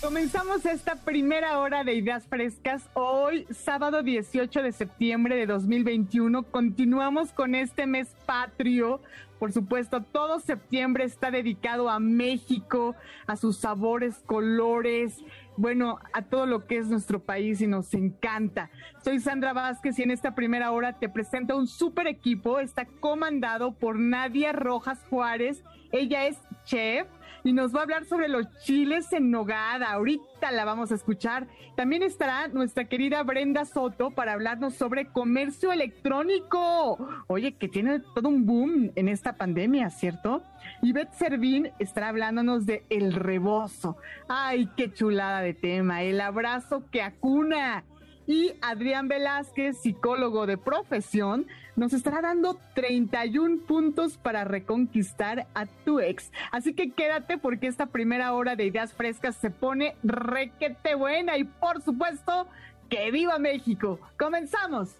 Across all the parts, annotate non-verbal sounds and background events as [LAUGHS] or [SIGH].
Comenzamos esta primera hora de Ideas Frescas. Hoy, sábado 18 de septiembre de 2021, continuamos con este mes patrio. Por supuesto, todo septiembre está dedicado a México, a sus sabores, colores, bueno, a todo lo que es nuestro país y nos encanta. Soy Sandra Vázquez y en esta primera hora te presento un super equipo. Está comandado por Nadia Rojas Juárez. Ella es chef y nos va a hablar sobre los chiles en nogada. Ahorita la vamos a escuchar. También estará nuestra querida Brenda Soto para hablarnos sobre comercio electrónico. Oye, que tiene todo un boom en esta pandemia, ¿cierto? Y Beth Servín estará hablándonos de el rebozo. Ay, qué chulada de tema. El abrazo que acuna y Adrián Velázquez, psicólogo de profesión, nos estará dando 31 puntos para reconquistar a tu ex. Así que quédate porque esta primera hora de ideas frescas se pone requete buena y por supuesto, que viva México. Comenzamos.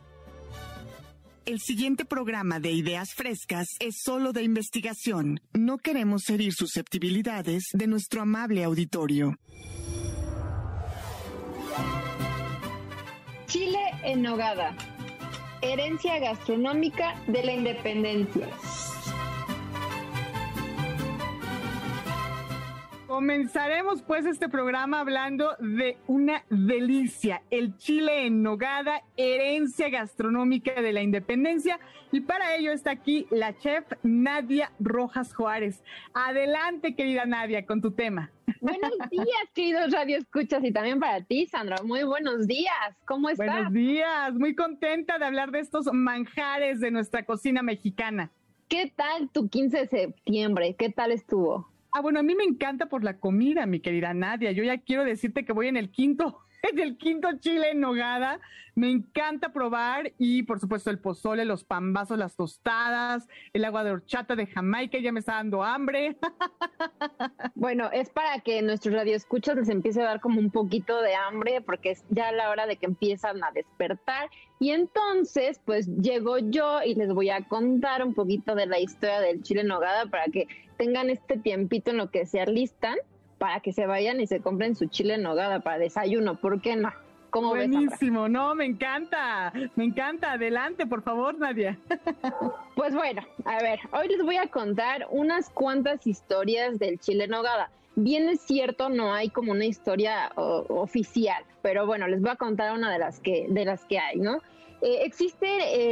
El siguiente programa de Ideas Frescas es solo de investigación. No queremos herir susceptibilidades de nuestro amable auditorio. Chile en nogada. Herencia gastronómica de la independencia. Comenzaremos pues este programa hablando de una delicia, el chile en nogada, herencia gastronómica de la independencia. Y para ello está aquí la chef Nadia Rojas Juárez. Adelante, querida Nadia, con tu tema. Buenos días, queridos Radio Escuchas, y también para ti, Sandra. Muy buenos días. ¿Cómo estás? Buenos días. Muy contenta de hablar de estos manjares de nuestra cocina mexicana. ¿Qué tal tu 15 de septiembre? ¿Qué tal estuvo? Ah, bueno, a mí me encanta por la comida, mi querida Nadia. Yo ya quiero decirte que voy en el quinto, [LAUGHS] en el quinto chile en nogada. Me encanta probar y, por supuesto, el pozole, los pambazos, las tostadas, el agua de horchata de Jamaica. Ya me está dando hambre. [LAUGHS] Bueno, es para que nuestros radioescuchas les empiece a dar como un poquito de hambre porque es ya la hora de que empiezan a despertar. Y entonces, pues llego yo y les voy a contar un poquito de la historia del chile en nogada para que tengan este tiempito en lo que se alistan para que se vayan y se compren su chile en nogada para desayuno, ¿por qué no? ¿Cómo Buenísimo, no, me encanta, me encanta. Adelante, por favor, Nadia. [LAUGHS] Pues bueno, a ver, hoy les voy a contar unas cuantas historias del chile en nogada. Bien es cierto, no hay como una historia o, oficial, pero bueno, les voy a contar una de las que, de las que hay, ¿no? Eh, existe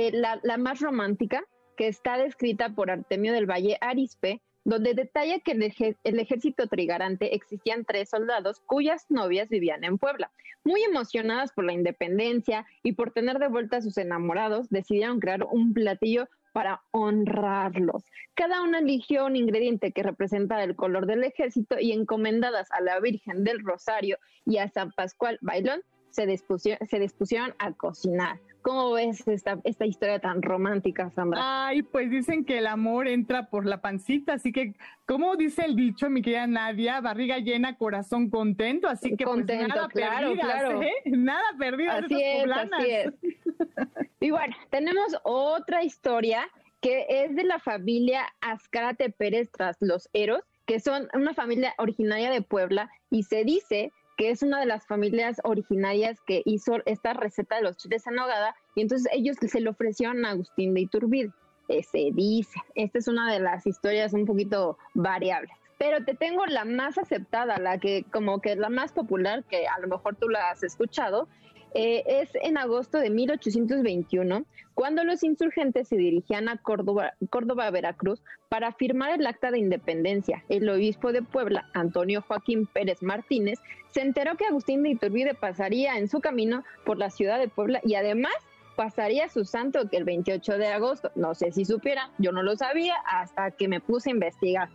eh, la, la más romántica, que está descrita por Artemio del Valle Arispe, donde detalla que en el, ejército trigarante existían tres soldados cuyas novias vivían en Puebla. Muy emocionadas por la independencia y por tener de vuelta a sus enamorados, decidieron crear un platillo para honrarlos. Cada una eligió un ingrediente que representaba el color del ejército y encomendadas a la Virgen del Rosario y a San Pascual Bailón, se se dispusieron a cocinar. ¿Cómo ves esta, esta historia tan romántica, Sandra? Ay, pues dicen que el amor entra por la pancita, así que, como dice el dicho, mi querida Nadia, barriga llena, corazón contento, así que pues, nada claro, claro. ¿eh? [LAUGHS] Nada perdido. Así es, así es. [LAUGHS] y bueno, tenemos otra historia que es de la familia Azcárate Pérez tras los Eros, que son una familia originaria de Puebla y se dice que es una de las familias originarias que hizo esta receta de los chiles en nogada, y entonces ellos se le ofrecieron a Agustín de Iturbide. Eh, se dice, esta es una de las historias un poquito variables. Pero te tengo la más aceptada, la que como que es la más popular, que a lo mejor tú la has escuchado, eh, es en agosto de 1821, cuando los insurgentes se dirigían a Córdoba, Córdoba, Veracruz, para firmar el acta de independencia. El obispo de Puebla, Antonio Joaquín Pérez Martínez, se enteró que Agustín de Iturbide pasaría en su camino por la ciudad de Puebla y además pasaría su santo que el 28 de agosto. No sé si supiera, yo no lo sabía hasta que me puse a investigar.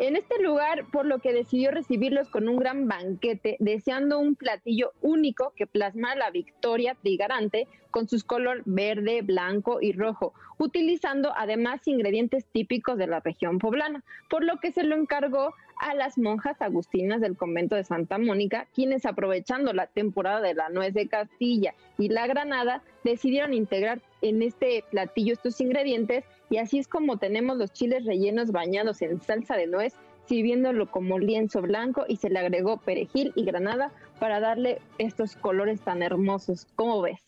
En este lugar, por lo que decidió recibirlos con un gran banquete, deseando un platillo único que plasma la victoria trigarante con sus color verde, blanco y rojo, utilizando además ingredientes típicos de la región poblana, por lo que se lo encargó a las monjas agustinas del convento de Santa Mónica, quienes aprovechando la temporada de la nuez de Castilla y la granada, decidieron integrar en este platillo estos ingredientes y así es como tenemos los chiles rellenos bañados en salsa de nuez, sirviéndolo como lienzo blanco y se le agregó perejil y granada para darle estos colores tan hermosos. ¿Cómo ves?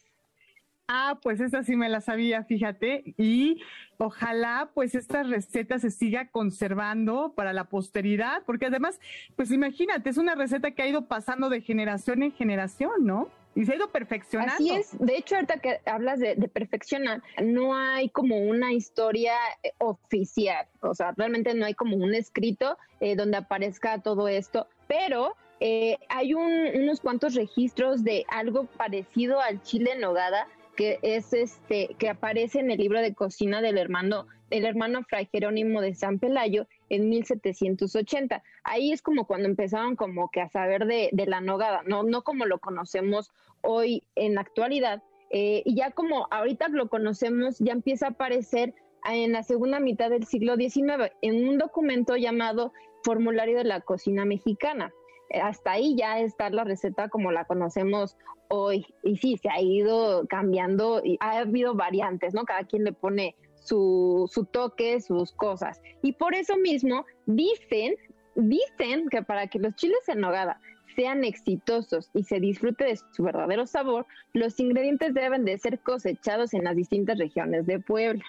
Ah, pues esa sí me la sabía, fíjate. Y ojalá pues esta receta se siga conservando para la posteridad, porque además, pues imagínate, es una receta que ha ido pasando de generación en generación, ¿no? Y se ha ido perfeccionando. Así es. De hecho, ahorita que hablas de, perfeccionar, no hay como una historia eh, oficial. O sea, realmente no hay como un escrito eh, donde aparezca todo esto, pero eh, hay unos cuantos registros de algo parecido al chile en nogada que es este que aparece en el libro de cocina del hermano el hermano Fray Jerónimo de San Pelayo en 1780. Ahí es como cuando empezaron como que a saber de, la nogada, no, no como lo conocemos hoy en la actualidad. Eh, y ya como ahorita lo conocemos, ya empieza a aparecer en la segunda mitad del siglo XIX en un documento llamado Formulario de la Cocina Mexicana hasta ahí ya está la receta como la conocemos hoy. Y sí, se ha ido cambiando y ha habido variantes, ¿no? Cada quien le pone su, su toque, sus cosas. Y por eso mismo dicen, dicen que para que los chiles en nogada sean exitosos y se disfrute de su verdadero sabor, los ingredientes deben de ser cosechados en las distintas regiones de Puebla.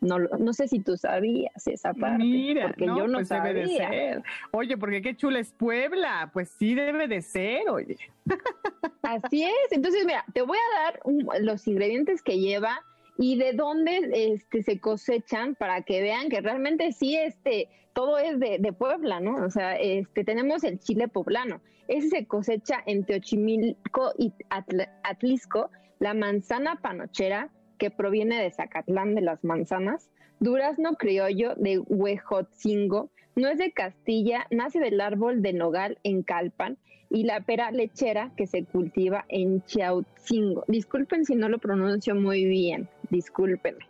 No, no sé si tú sabías esa parte. Mira, porque yo no pues sabía. Debe de ser. Oye, porque qué chula es Puebla. Pues sí debe de ser, oye. Así es. Entonces, mira, te voy a dar los ingredientes que lleva y de dónde este, se cosechan para que vean que realmente sí, este, todo es de, Puebla, ¿no? O sea, este, tenemos el chile poblano. Ese se cosecha en Teochimilco y Atlisco, la manzana panochera, que proviene de Zacatlán de las Manzanas, durazno criollo de Huejotzingo, nuez de Castilla, nace del árbol de nogal en Calpan, y la pera lechera que se cultiva en Chiautzingo. Disculpen si no lo pronuncio muy bien, discúlpenme.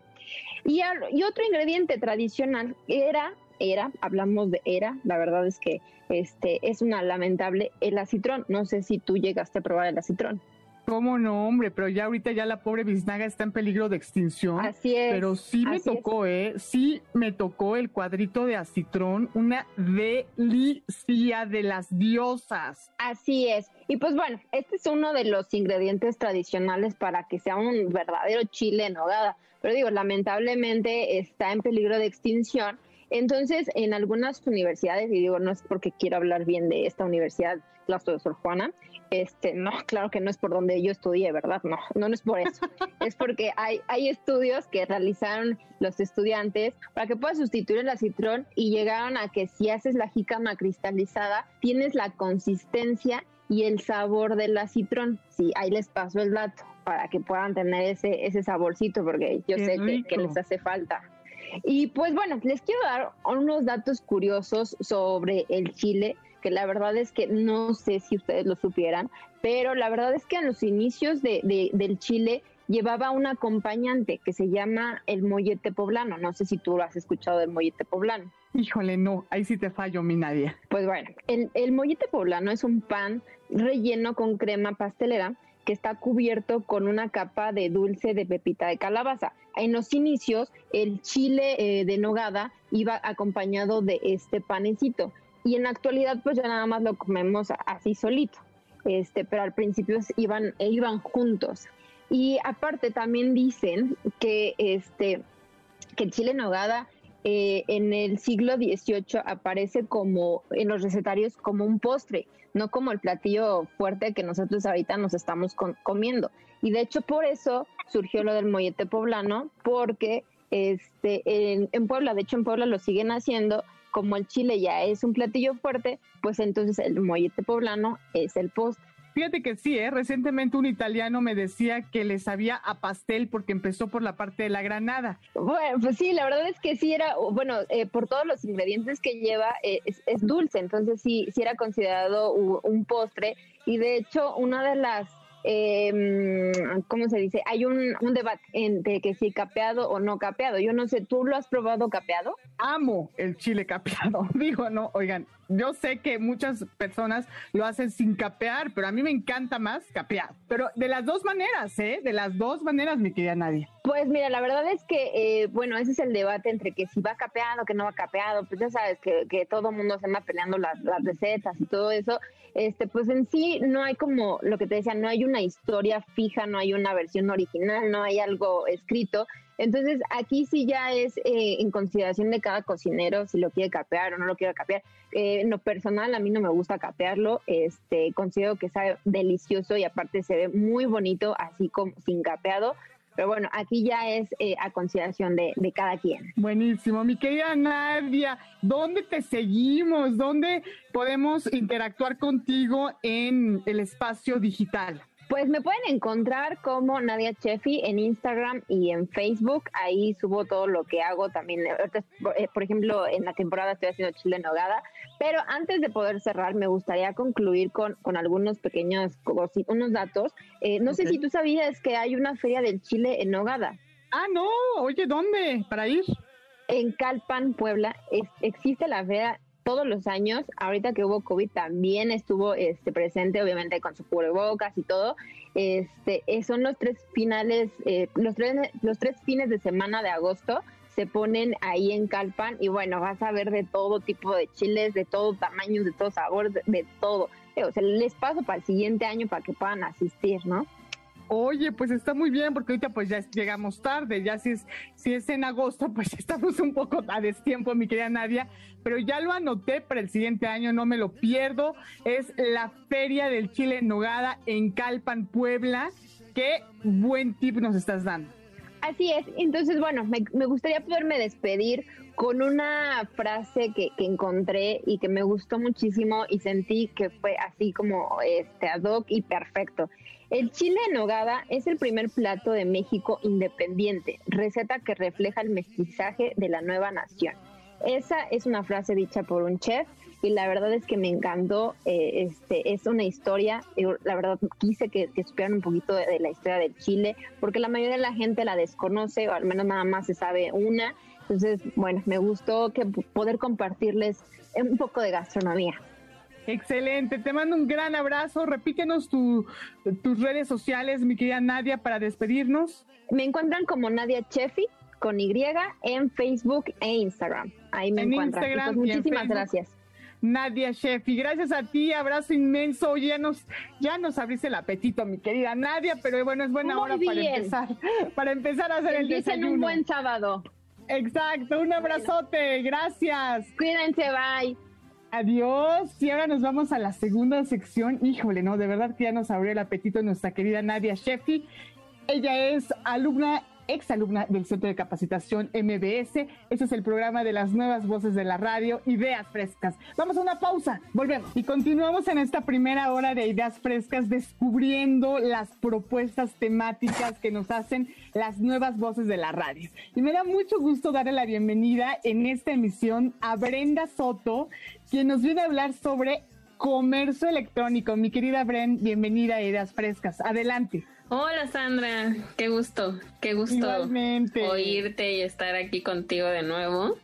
Y, y otro ingrediente tradicional era, era, hablamos de era, la verdad es que este es una lamentable, el acitrón. No sé si tú llegaste a probar el acitrón. ¿Cómo no, hombre? Pero ya ahorita ya la pobre biznaga está en peligro de extinción. Así es. Pero sí me tocó, ¿eh? Sí me tocó el cuadrito de acitrón, una delicia de las diosas. Así es. Y pues bueno, este es uno de los ingredientes tradicionales para que sea un verdadero chile en nogada. Pero digo, lamentablemente está en peligro de extinción. Entonces, en algunas universidades, y digo, no es porque quiero hablar bien de esta universidad, de Sor Juana, este, no, claro que no es por donde yo estudié, ¿verdad? No, no, es por eso. [LAUGHS] es porque hay, hay estudios que realizaron los estudiantes para que puedas sustituir el acitrón y llegaron a que si haces la jícama cristalizada, tienes la consistencia y el sabor del acitrón. Sí, ahí les paso el dato para que puedan tener ese, ese saborcito, porque yo sé que, que les hace falta. Y pues bueno, les quiero dar unos datos curiosos sobre el chile que la verdad es que no sé si ustedes lo supieran, pero la verdad es que en los inicios de, del Chile llevaba un acompañante que se llama el mollete poblano. No sé si tú lo has escuchado del mollete poblano. Híjole, no, ahí sí te fallo, mi Nadia. Pues bueno, el, el mollete poblano es un pan relleno con crema pastelera que está cubierto con una capa de dulce de pepita de calabaza. En los inicios, el chile eh, de nogada iba acompañado de este panecito y en la actualidad pues ya nada más lo comemos así solito, este, pero al principio iban, iban juntos. Y aparte también dicen que, este, que el chile en nogada eh, en el siglo XVIII aparece como en los recetarios como un postre, no como el platillo fuerte que nosotros ahorita nos estamos comiendo. Y de hecho por eso surgió lo del mollete poblano, porque este, en, en Puebla, de hecho en Puebla lo siguen haciendo como el chile ya es un platillo fuerte, pues entonces el mollete poblano es el postre. Fíjate que sí, ¿eh? recientemente un italiano me decía que le sabía a pastel porque empezó por la parte de la granada. Bueno, pues sí, la verdad es que sí era, bueno, eh, por todos los ingredientes que lleva, eh, es, dulce, entonces sí, sí era considerado un postre y de hecho una de las eh, ¿cómo se dice? Hay un, un debate entre que si capeado o no capeado. Yo no sé, ¿tú lo has probado capeado? Amo el chile capeado. [LAUGHS] Digo, no, oigan, yo sé que muchas personas lo hacen sin capear, pero a mí me encanta más capeado. Pero de las dos maneras, ¿eh? De las dos maneras, mi querida Nadia. Pues mira, la verdad es que, eh, bueno, ese es el debate entre que si va capeado, que no va capeado. Pues ya sabes que, que todo el mundo se anda peleando las, las recetas y todo eso este, pues en sí no hay como lo que te decía, no hay una historia fija, no hay una versión original, no hay algo escrito. Entonces aquí sí ya es eh, en consideración de cada cocinero si lo quiere capear o no lo quiere capear. Eh, en lo personal a mí no me gusta capearlo, este, considero que sabe delicioso y aparte se ve muy bonito así como sin capeado. Pero bueno, aquí ya es eh, a consideración de, de, cada quien. Buenísimo. Mi querida Nadia, ¿dónde te seguimos? ¿Dónde podemos interactuar contigo en el espacio digital? Pues me pueden encontrar como Nadia Chefi en Instagram y en Facebook. Ahí subo todo lo que hago también. Eh, por ejemplo, en la temporada estoy haciendo chile en nogada. Pero antes de poder cerrar, me gustaría concluir con, con algunos pequeños unos datos. Eh, no sé si tú sabías que hay una feria del chile en nogada. Ah, no. Oye, ¿dónde? Para ir. En Calpan, Puebla, existe la feria todos los años, ahorita que hubo COVID también estuvo este, presente, obviamente con su cubrebocas y todo. Este, eh, son los tres finales, eh, los, tres, los tres fines de semana de agosto se ponen ahí en Calpan y bueno, vas a ver de todo tipo de chiles, de todo tamaño, de todo sabor, de, de todo. O sea, les paso para el siguiente año para que puedan asistir, ¿no? Oye, pues está muy bien porque ahorita pues ya llegamos tarde, ya si es, si es en agosto [LAUGHS] pues estamos un poco a destiempo, mi querida Nadia, pero ya lo anoté para el siguiente año, no me lo pierdo, es la Feria del Chile Nogada en Calpan, Puebla, qué buen tip nos estás dando. Así es, entonces bueno, me, gustaría poderme despedir con una frase que, que, encontré y que me gustó muchísimo y sentí que fue así como este ad hoc y perfecto. El chile en nogada es el primer plato de México independiente, receta que refleja el mestizaje de la nueva nación. Esa es una frase dicha por un chef y la verdad es que me encantó. Eh, este es una historia. la verdad quise que, supieran un poquito de, la historia del Chile, porque la mayoría de la gente la desconoce o al menos nada más se sabe una. Entonces, bueno, me gustó que poder compartirles un poco de gastronomía. Excelente, te mando un gran abrazo. Repítenos tus redes sociales, mi querida Nadia, para despedirnos. Me encuentran como Nadia Chefi con Y en Facebook e Instagram. Ahí me encuentran. Instagram pues muchísimas gracias. Nadia Chefi, gracias a ti, abrazo inmenso. ya nos, ya nos abriste el apetito, mi querida Nadia, pero bueno, es buena hora para empezar, para empezar a hacer el desayuno. un buen sábado. Exacto, un abrazote, gracias. Cuídense, bye. Adiós. Y ahora nos vamos a la segunda sección. Híjole, no, de verdad que ya nos abrió el apetito nuestra querida Nadia Sheffi. Ella es alumna exalumna del Centro de Capacitación MBS. Este es el programa de las nuevas voces de la radio, Ideas Frescas. Vamos a una pausa, volvemos. Y continuamos en esta primera hora de Ideas Frescas descubriendo las propuestas temáticas que nos hacen las nuevas voces de la radio. Y me da mucho gusto darle la bienvenida en esta emisión a Brenda Soto, quien nos viene a hablar sobre comercio electrónico. Mi querida Bren, bienvenida a Ideas Frescas. Adelante. Hola Sandra, qué gusto, qué gusto oírte y estar aquí contigo de nuevo.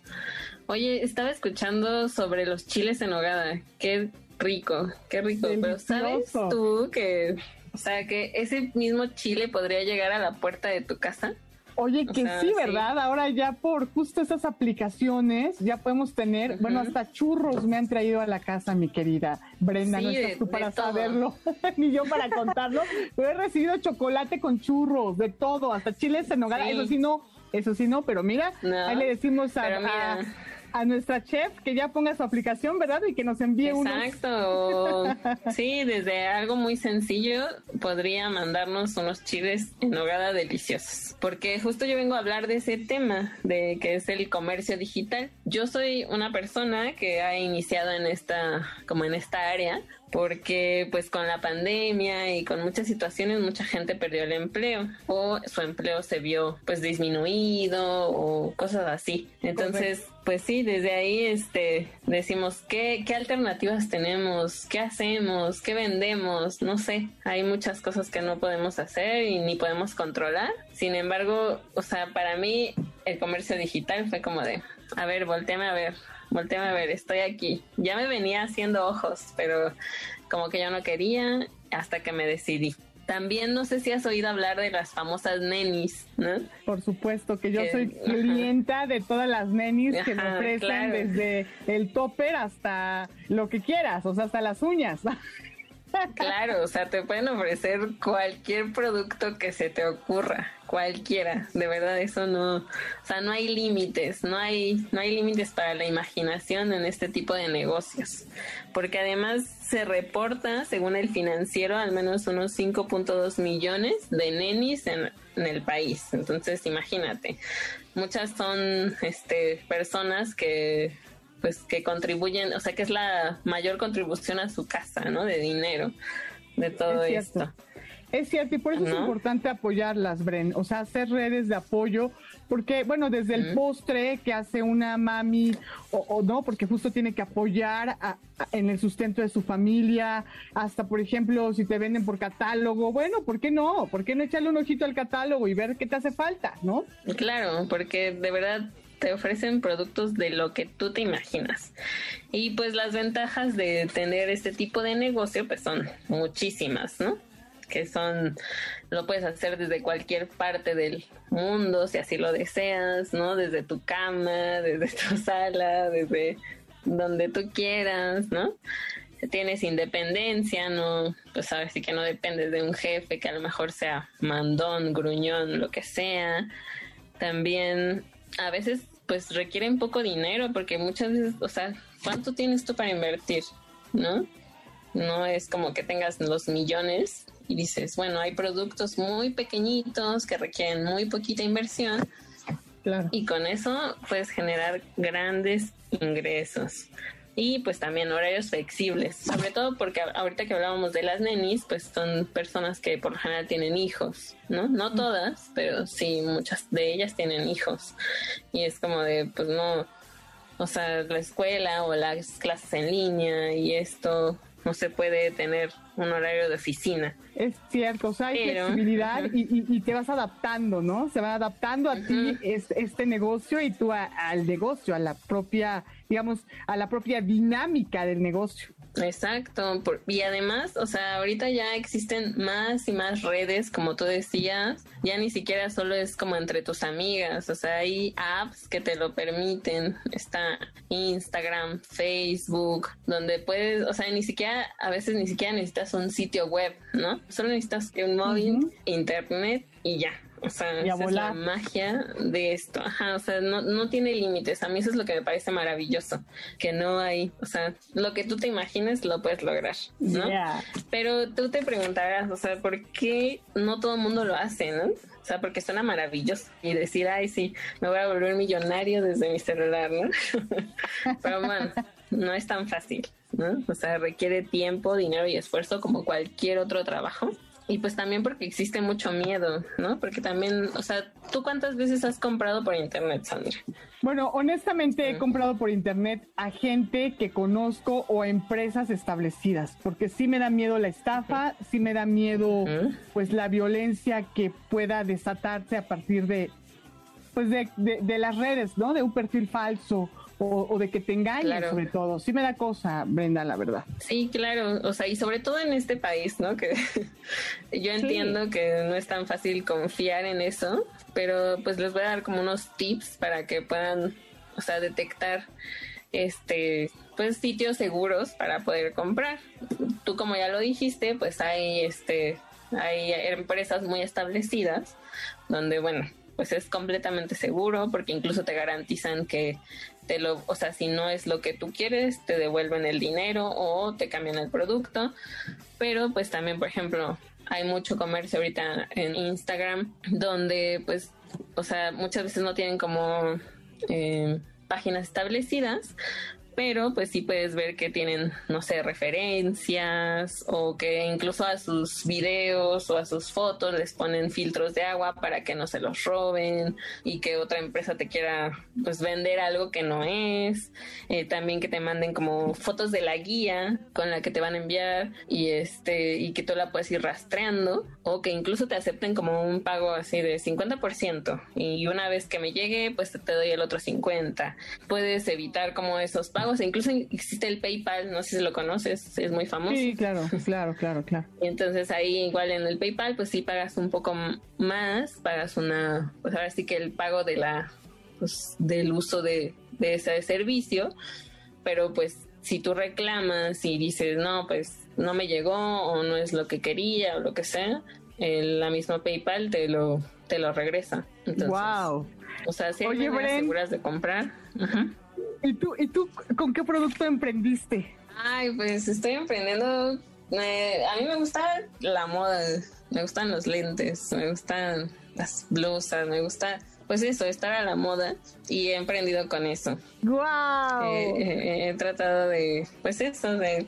Oye, estaba escuchando sobre los chiles en hogada. Qué rico, qué rico. Pero ¿sabes tú que, o sea, que ese mismo chile podría llegar a la puerta de tu casa? Oye, que sí, ¿verdad? Ahora ya por justo esas aplicaciones ya podemos tener, bueno, hasta churros me han traído a la casa, mi querida Brenda, no estás tú para saberlo, [LAUGHS] ni yo para contarlo, pero he recibido chocolate con churros, de todo, hasta chiles en nogada, eso sí no, eso sí no, pero mira, ahí le decimos a a nuestra chef que ya ponga su aplicación, ¿verdad? Y que nos envíe uno. Exacto. [LAUGHS] sí, desde algo muy sencillo podría mandarnos unos chiles en nogada deliciosos. Porque justo yo vengo a hablar de ese tema, de que es el comercio digital. Yo soy una persona que ha iniciado en esta, como en esta área, porque pues con la pandemia y con muchas situaciones mucha gente perdió el empleo o su empleo se vio pues disminuido o cosas así. Entonces, pues sí, desde ahí este decimos qué qué alternativas tenemos, qué hacemos, qué vendemos, no sé, hay muchas cosas que no podemos hacer y ni podemos controlar. Sin embargo, o sea, para mí el comercio digital fue como de, a ver, volteame a ver, volteame a ver, estoy aquí. Ya me venía haciendo ojos, pero como que yo no quería hasta que me decidí. También no sé si has oído hablar de las famosas nenis, ¿no? Por supuesto, que yo soy [LAUGHS] clienta de todas las nenis que me ofrecen desde el topper hasta lo que quieras, o sea, hasta las uñas. [LAUGHS] Claro, o sea, te pueden ofrecer cualquier producto que se te ocurra, cualquiera. De verdad, eso no, o sea, no hay límites, no hay, no hay límites para la imaginación en este tipo de negocios, porque además se reporta, según el financiero, al menos unos 5.2 millones de nenis en, en el país. Entonces, imagínate, muchas son, este, personas que pues que contribuyen, o sea, que es la mayor contribución a su casa, ¿no? De dinero, de todo esto. Es cierto, y por eso es importante apoyarlas, Bren, o sea, hacer redes de apoyo, porque, bueno, desde el postre que hace una mami, o, no, porque justo tiene que apoyar en el sustento de su familia, hasta, por ejemplo, si te venden por catálogo, bueno, ¿por qué no? ¿Por qué no echarle un ojito al catálogo y ver qué te hace falta, no? Claro, porque de verdad te ofrecen productos de lo que tú te imaginas. Y pues las ventajas de tener este tipo de negocio pues son muchísimas, ¿no? Que son, lo puedes hacer desde cualquier parte del mundo, si así lo deseas, ¿no? Desde tu cama, [LAUGHS] desde tu sala, desde donde tú quieras, ¿no? Tienes independencia, no, pues sabes sí que no dependes de un jefe que a lo mejor sea mandón, gruñón, lo que sea. También a veces pues requieren poco dinero porque muchas veces, o sea, ¿cuánto tienes tú para invertir? ¿No? No es como que tengas los millones y dices, bueno, hay productos muy pequeñitos que requieren muy poquita inversión claro. y con eso puedes generar grandes ingresos y pues también horarios flexibles, sobre todo porque ahorita que hablábamos de las nenis, pues son personas que por lo general tienen hijos, ¿no? No todas, pero sí muchas de ellas tienen hijos y es como de, pues no, o sea, la escuela o las clases en línea y esto no se puede tener un horario de oficina. Es cierto, o sea, hay flexibilidad y, te vas adaptando, ¿no? Se va adaptando a ti este negocio y tú al negocio, a la propia, digamos, a la propia dinámica del negocio. Exacto, y además, o sea, ahorita ya existen más y más redes, como tú decías, ya ni siquiera solo es como entre tus amigas, o sea, hay apps que te lo permiten, está Instagram, Facebook, donde puedes, o sea, ni siquiera, a veces ni siquiera necesitas un sitio web, ¿no? Solo necesitas un móvil, internet y ya, o sea, esa es la magia de esto. Ajá, o sea, no, no tiene límites. A mí eso es lo que me parece maravilloso. Que no hay, o sea, lo que tú te imagines lo puedes lograr, ¿no? Pero tú te preguntarás, o sea, ¿por qué no todo el mundo lo hace, no? O sea, porque suena maravilloso. Y decir, ay, sí, me voy a volver millonario desde mi celular, ¿no? [LAUGHS] Pero bueno, no es tan fácil, ¿no? O sea, requiere tiempo, dinero y esfuerzo como cualquier otro trabajo y pues también porque existe mucho miedo, ¿no? Porque también, o sea, ¿tú cuántas veces has comprado por internet, Sandra? Bueno, honestamente he comprado por internet a gente que conozco o empresas establecidas, porque sí me da miedo la estafa, sí me da miedo pues la violencia que pueda desatarse a partir de pues de, de las redes, ¿no? De un perfil falso o, de que te engañen sobre todo. Sí me da cosa, Brenda, la verdad. Sí, claro, o sea, y sobre todo en este país, ¿no? Que [LAUGHS] yo entiendo que no es tan fácil confiar en eso, pero pues les voy a dar como unos tips para que puedan, o sea, detectar este pues sitios seguros para poder comprar. Tú como ya lo dijiste, pues hay este hay empresas muy establecidas donde bueno, pues es completamente seguro porque incluso te garantizan que te lo, o sea, si no es lo que tú quieres, te devuelven el dinero o te cambian el producto. Pero pues también, por ejemplo, hay mucho comercio ahorita en Instagram donde pues, o sea, muchas veces no tienen como eh, páginas establecidas, pero pues sí puedes ver que tienen, no sé, referencias o que incluso a sus videos o a sus fotos les ponen filtros de agua para que no se los roben y que otra empresa te quiera pues vender algo que no es, eh, también que te manden como fotos de la guía con la que te van a enviar y este y que tú la puedes ir rastreando o que incluso te acepten como un pago así de 50% y una vez que me llegue pues te doy el otro 50. Puedes evitar como esos pagos, incluso existe el PayPal, no sé si lo conoces, es muy famoso. Sí, claro, claro, claro, claro. [LAUGHS] entonces ahí igual en el PayPal pues sí pagas un poco más, pagas una, pues ahora sí que el pago de la pues, del uso de, de ese servicio, pero pues si tú reclamas y dices, no, pues no me llegó o no es lo que quería o lo que sea, la misma PayPal te lo, te lo regresa. Entonces, wow. O sea, si Oye, seguras de comprar. ¿Y tú, ¿Y tú con qué producto emprendiste? Ay, pues estoy emprendiendo. a mí me gusta la moda, me gustan los lentes, me gustan las blusas, me gusta pues eso, estar a la moda y he emprendido con eso. ¡Wow! he tratado de, pues eso, de,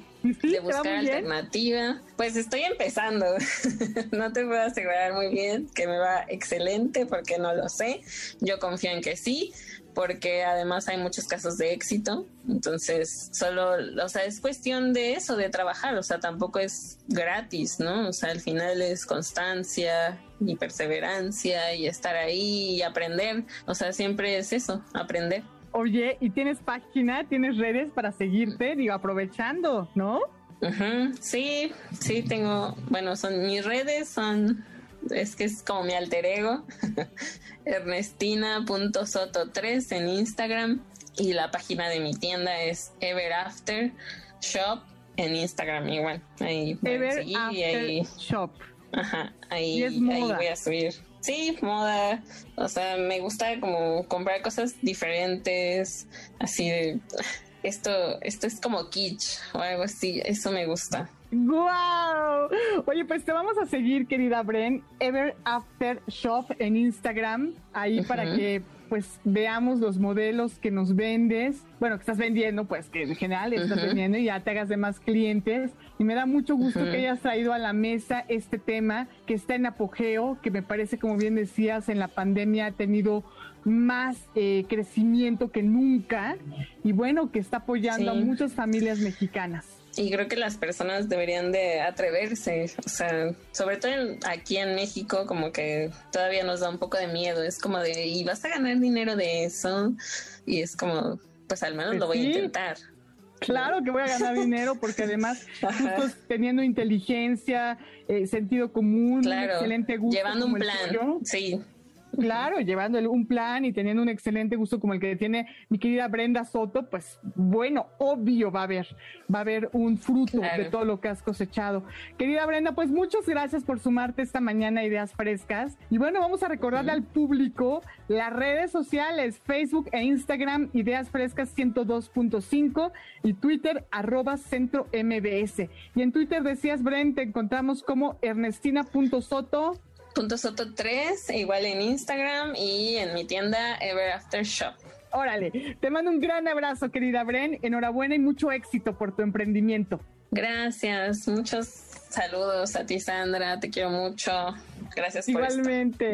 buscar alternativa. Pues estoy empezando. [LAUGHS] no te puedo asegurar muy bien que me va excelente porque no lo sé. Yo confío en que sí, porque además hay muchos casos de éxito. Entonces, solo, o sea, es cuestión de eso, de trabajar, o sea, tampoco es gratis, ¿no? O sea, al final es constancia y perseverancia y estar ahí y aprender, o sea, siempre es eso, aprender. Oye, ¿y tienes página, tienes redes para seguirte, digo, aprovechando, ¿no? Sí, sí, tengo, bueno, son mis redes, son, es que es como mi alter ego, [LAUGHS] ernestina.soto3 en Instagram y la página de mi tienda es Ever After Shop en Instagram igual. Ahí Ever After Shop. Ajá, ahí, ahí voy a subir. Sí, moda. O sea, me gusta como comprar cosas diferentes, así de esto, esto es como kitsch o algo así, eso me gusta. ¡Guau! Oye, pues te vamos a seguir, querida Bren, Ever After Shop en Instagram, ahí para que pues veamos los modelos que nos vendes, bueno, que estás vendiendo, pues que en general estás vendiendo y ya te hagas de más clientes. Y me da mucho gusto que hayas traído a la mesa este tema que está en apogeo, que me parece, como bien decías, en la pandemia ha tenido más eh, crecimiento que nunca y bueno, que está apoyando a muchas familias mexicanas. Y creo que las personas deberían de atreverse, o sea, sobre todo aquí en México como que todavía nos da un poco de miedo, es como de, ¿y vas a ganar dinero de eso? Y es como, pues al menos lo voy a pues intentar. Claro que voy a ganar [LAUGHS] dinero porque además justo teniendo inteligencia, eh, sentido común, excelente gusto. Llevando un plan, sí. Claro, llevando un plan y teniendo un excelente gusto como el que tiene mi querida Brenda Soto, pues bueno, obvio va a haber, va a haber un fruto de todo lo que has cosechado. Querida Brenda, pues muchas gracias por sumarte esta mañana a Ideas Frescas. Y bueno, vamos a recordarle al público las redes sociales, Facebook e Instagram, Ideas Frescas 102.5 y Twitter, arroba centro MBS. Y en Twitter decías, Brenda, te encontramos como ernestina.soto Punto Soto 3, igual en Instagram y en mi tienda Ever After Shop. Órale, te mando un gran abrazo, querida Bren. Enhorabuena y mucho éxito por tu emprendimiento. Gracias, muchos saludos a ti, Sandra. Te quiero mucho. Gracias por Igualmente.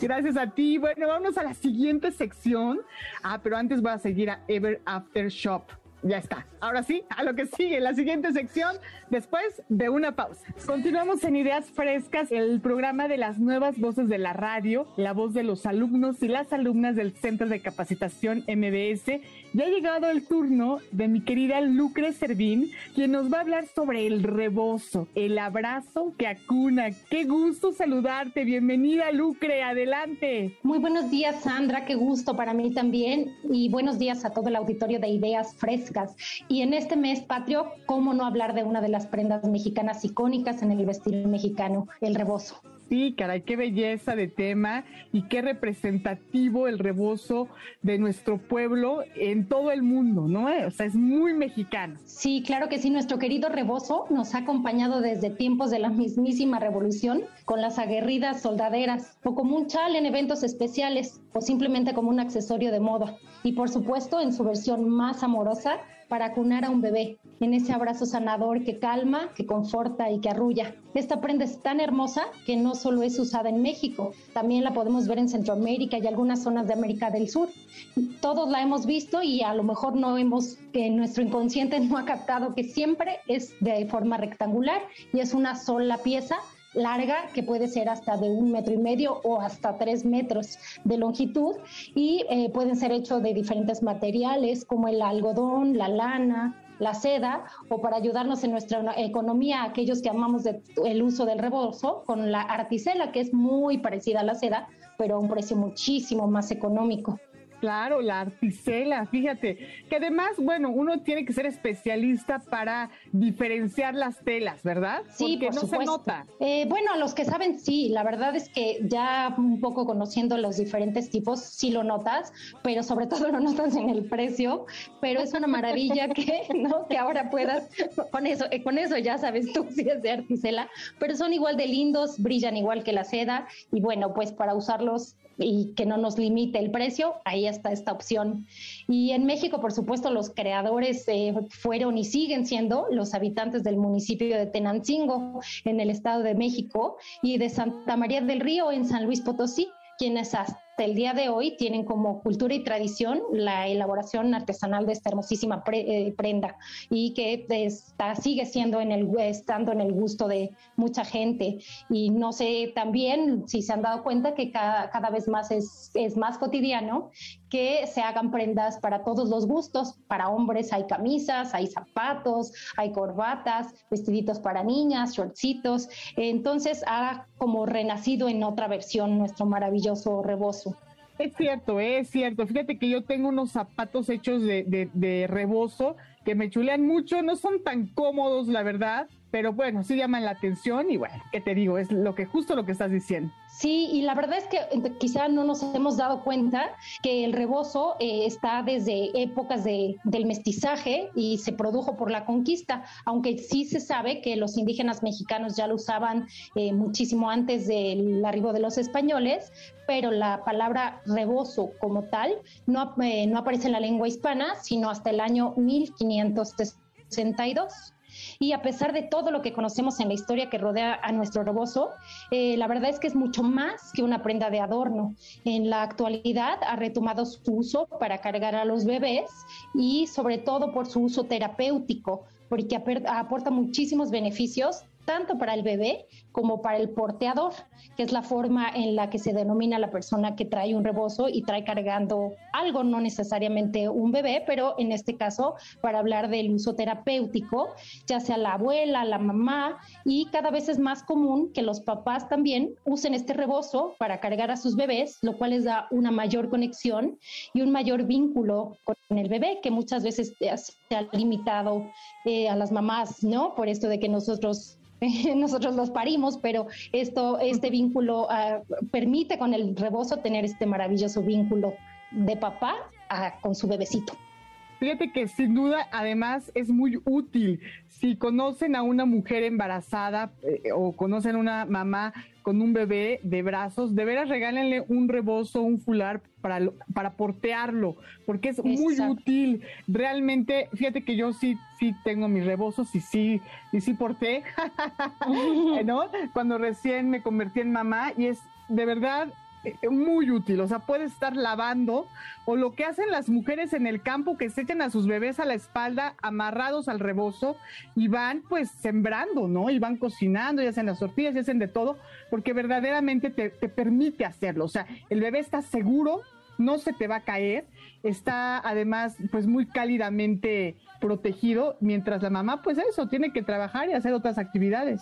Gracias a ti. Bueno, vamos a la siguiente sección. Ah, pero antes voy a seguir a Ever After Shop ya está. Ahora sí, a lo que sigue, la siguiente sección, después de una pausa. Continuamos en Ideas Frescas, el programa de las nuevas voces de la radio, la voz de los alumnos y las alumnas del Centro de Capacitación MBS. Ya ha llegado el turno de mi querida Lucre Servín, quien nos va a hablar sobre el rebozo, el abrazo que acuna. Qué gusto saludarte. Bienvenida, Lucre. Adelante. Muy buenos días, Sandra. Qué gusto para mí también. Y buenos días a todo el auditorio de Ideas Frescas y en este mes patrio, ¿cómo no hablar de una de las prendas mexicanas icónicas en el vestir mexicano, el rebozo? Sí, caray, qué belleza de tema y qué representativo el rebozo de nuestro pueblo en todo el mundo, ¿no? O sea, es muy mexicano. Sí, claro que sí, nuestro querido rebozo nos ha acompañado desde tiempos de la mismísima revolución con las aguerridas soldaderas o como un chal en eventos especiales o simplemente como un accesorio de moda. Y por supuesto, en su versión más amorosa, para cunar a un bebé, en ese abrazo sanador que calma, que conforta y que arrulla. Esta prenda es tan hermosa que no solo es usada en México, también la podemos ver en Centroamérica y algunas zonas de América del Sur. Todos la hemos visto y a lo mejor no hemos, que nuestro inconsciente [LAUGHS] no ha captado que siempre es de forma rectangular y es una sola pieza larga que puede ser hasta de un metro y medio o hasta tres metros de longitud y eh, pueden ser hechos de diferentes materiales como el algodón, la lana, la seda o para ayudarnos en nuestra economía, aquellos que amamos el uso del rebozo, con la articela, que es muy parecida a la seda, pero a un precio muchísimo más económico. Claro, la articela, fíjate, que además, bueno, uno tiene que ser especialista para diferenciar las telas, ¿verdad? Sí, Porque no se nota. Eh, bueno, a los que saben, sí, la verdad es que ya un poco conociendo los diferentes tipos, sí lo notas, pero sobre todo lo notas en el precio, pero es una maravilla que, [LAUGHS] ¿no? Que ahora puedas, con eso, eh, con eso ya sabes tú si es de articela, pero son igual de lindos, brillan igual que la seda, y bueno, pues para usarlos y que no nos limite el precio, ahí está esta opción. Y en México, por supuesto, los creadores eh, fueron y siguen siendo los habitantes del municipio de Tenancingo, en el Estado de México, y de Santa María del Río, en San Luis Potosí, quienes hasta el día de hoy tienen como cultura y tradición la elaboración artesanal de esta hermosísima eh, prenda y que está, sigue siendo en el, estando en el gusto de mucha gente. Y no sé también si se han dado cuenta que cada, cada vez más es, es más cotidiano que se hagan prendas para todos los gustos. Para hombres hay camisas, hay zapatos, hay corbatas, vestiditos para niñas, shortcitos. Entonces ha como renacido en otra versión nuestro maravilloso rebozo. Es cierto, es cierto. Fíjate que yo tengo unos zapatos hechos de, de, de rebozo que me chulean mucho, no son tan cómodos, la verdad, pero bueno, sí llaman la atención y bueno, ¿qué te digo? Es lo que justo lo que estás diciendo. Sí, y la verdad es que quizá no nos hemos dado cuenta que el rebozo eh, está desde épocas de, del mestizaje y se produjo por la conquista, aunque sí se sabe que los indígenas mexicanos ya lo usaban eh, muchísimo antes del arribo de los españoles, pero la palabra rebozo como tal no, eh, no aparece en la lengua hispana, sino hasta el año 1562. Y a pesar de todo lo que conocemos en la historia que rodea a nuestro rebozo, eh, la verdad es que es mucho más que una prenda de adorno. En la actualidad ha retomado su uso para cargar a los bebés y sobre todo por su uso terapéutico, porque aporta muchísimos beneficios tanto para el bebé como para el porteador, que es la forma en la que se denomina la persona que trae un rebozo y trae cargando algo, no necesariamente un bebé, pero en este caso para hablar del uso terapéutico, ya sea la abuela, la mamá, y cada vez es más común que los papás también usen este rebozo para cargar a sus bebés, lo cual les da una mayor conexión y un mayor vínculo con el bebé, que muchas veces se ha limitado eh, a las mamás, ¿no? Por esto de que nosotros [LAUGHS] nosotros los parimos, pero esto, este vínculo uh, permite con el rebozo tener este maravilloso vínculo de papá a, con su bebecito. Fíjate que sin duda, además, es muy útil. Si conocen a una mujer embarazada eh, o conocen a una mamá con un bebé de brazos, de veras regálenle un rebozo, un fular para, para portearlo, porque es muy útil. Realmente, fíjate que yo sí, sí tengo mis rebozos y sí, y sí porté, [LAUGHS] [LAUGHS] ¿no? Cuando recién me convertí en mamá y es de verdad muy útil, o sea, puedes estar lavando o lo que hacen las mujeres en el campo que se echan a sus bebés a la espalda amarrados al rebozo y van pues sembrando, ¿no? Y van cocinando y hacen las tortillas y hacen de todo porque verdaderamente te, te permite hacerlo, o sea, el bebé está seguro, no se te va a caer, está además pues muy cálidamente protegido, mientras la mamá pues eso, tiene que trabajar y hacer otras actividades.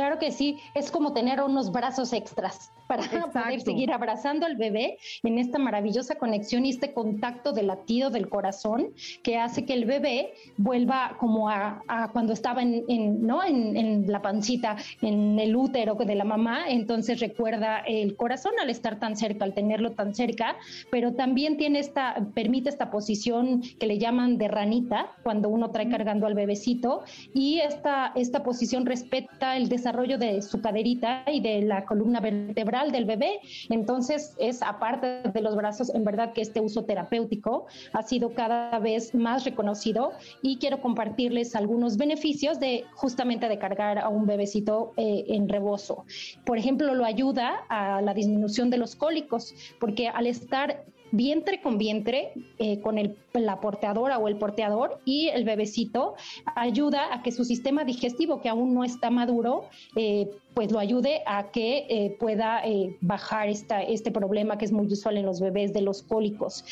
Claro que sí, es como tener unos brazos extras para [LAUGHS] poder seguir abrazando al bebé en esta maravillosa conexión y este contacto del latido del corazón que hace que el bebé vuelva como a, cuando estaba en, ¿no? En, la pancita, en el útero de la mamá, entonces recuerda el corazón al estar tan cerca, al tenerlo tan cerca, pero también tiene esta, permite esta posición que le llaman de ranita cuando uno trae cargando al bebecito y esta, esta posición respeta el desarrollo desarrollo de su caderita y de la columna vertebral del bebé. Entonces, es aparte de los brazos, en verdad que este uso terapéutico ha sido cada vez más reconocido y quiero compartirles algunos beneficios de justamente de cargar a un bebecito eh, en rebozo. Por ejemplo, lo ayuda a la disminución de los cólicos, porque al estar vientre con vientre, eh, con el, la porteadora o el porteador y el bebecito, ayuda a que su sistema digestivo, que aún no está maduro, eh, pues lo ayude a que eh, pueda eh, bajar esta, este problema que es muy usual en los bebés de los cólicos.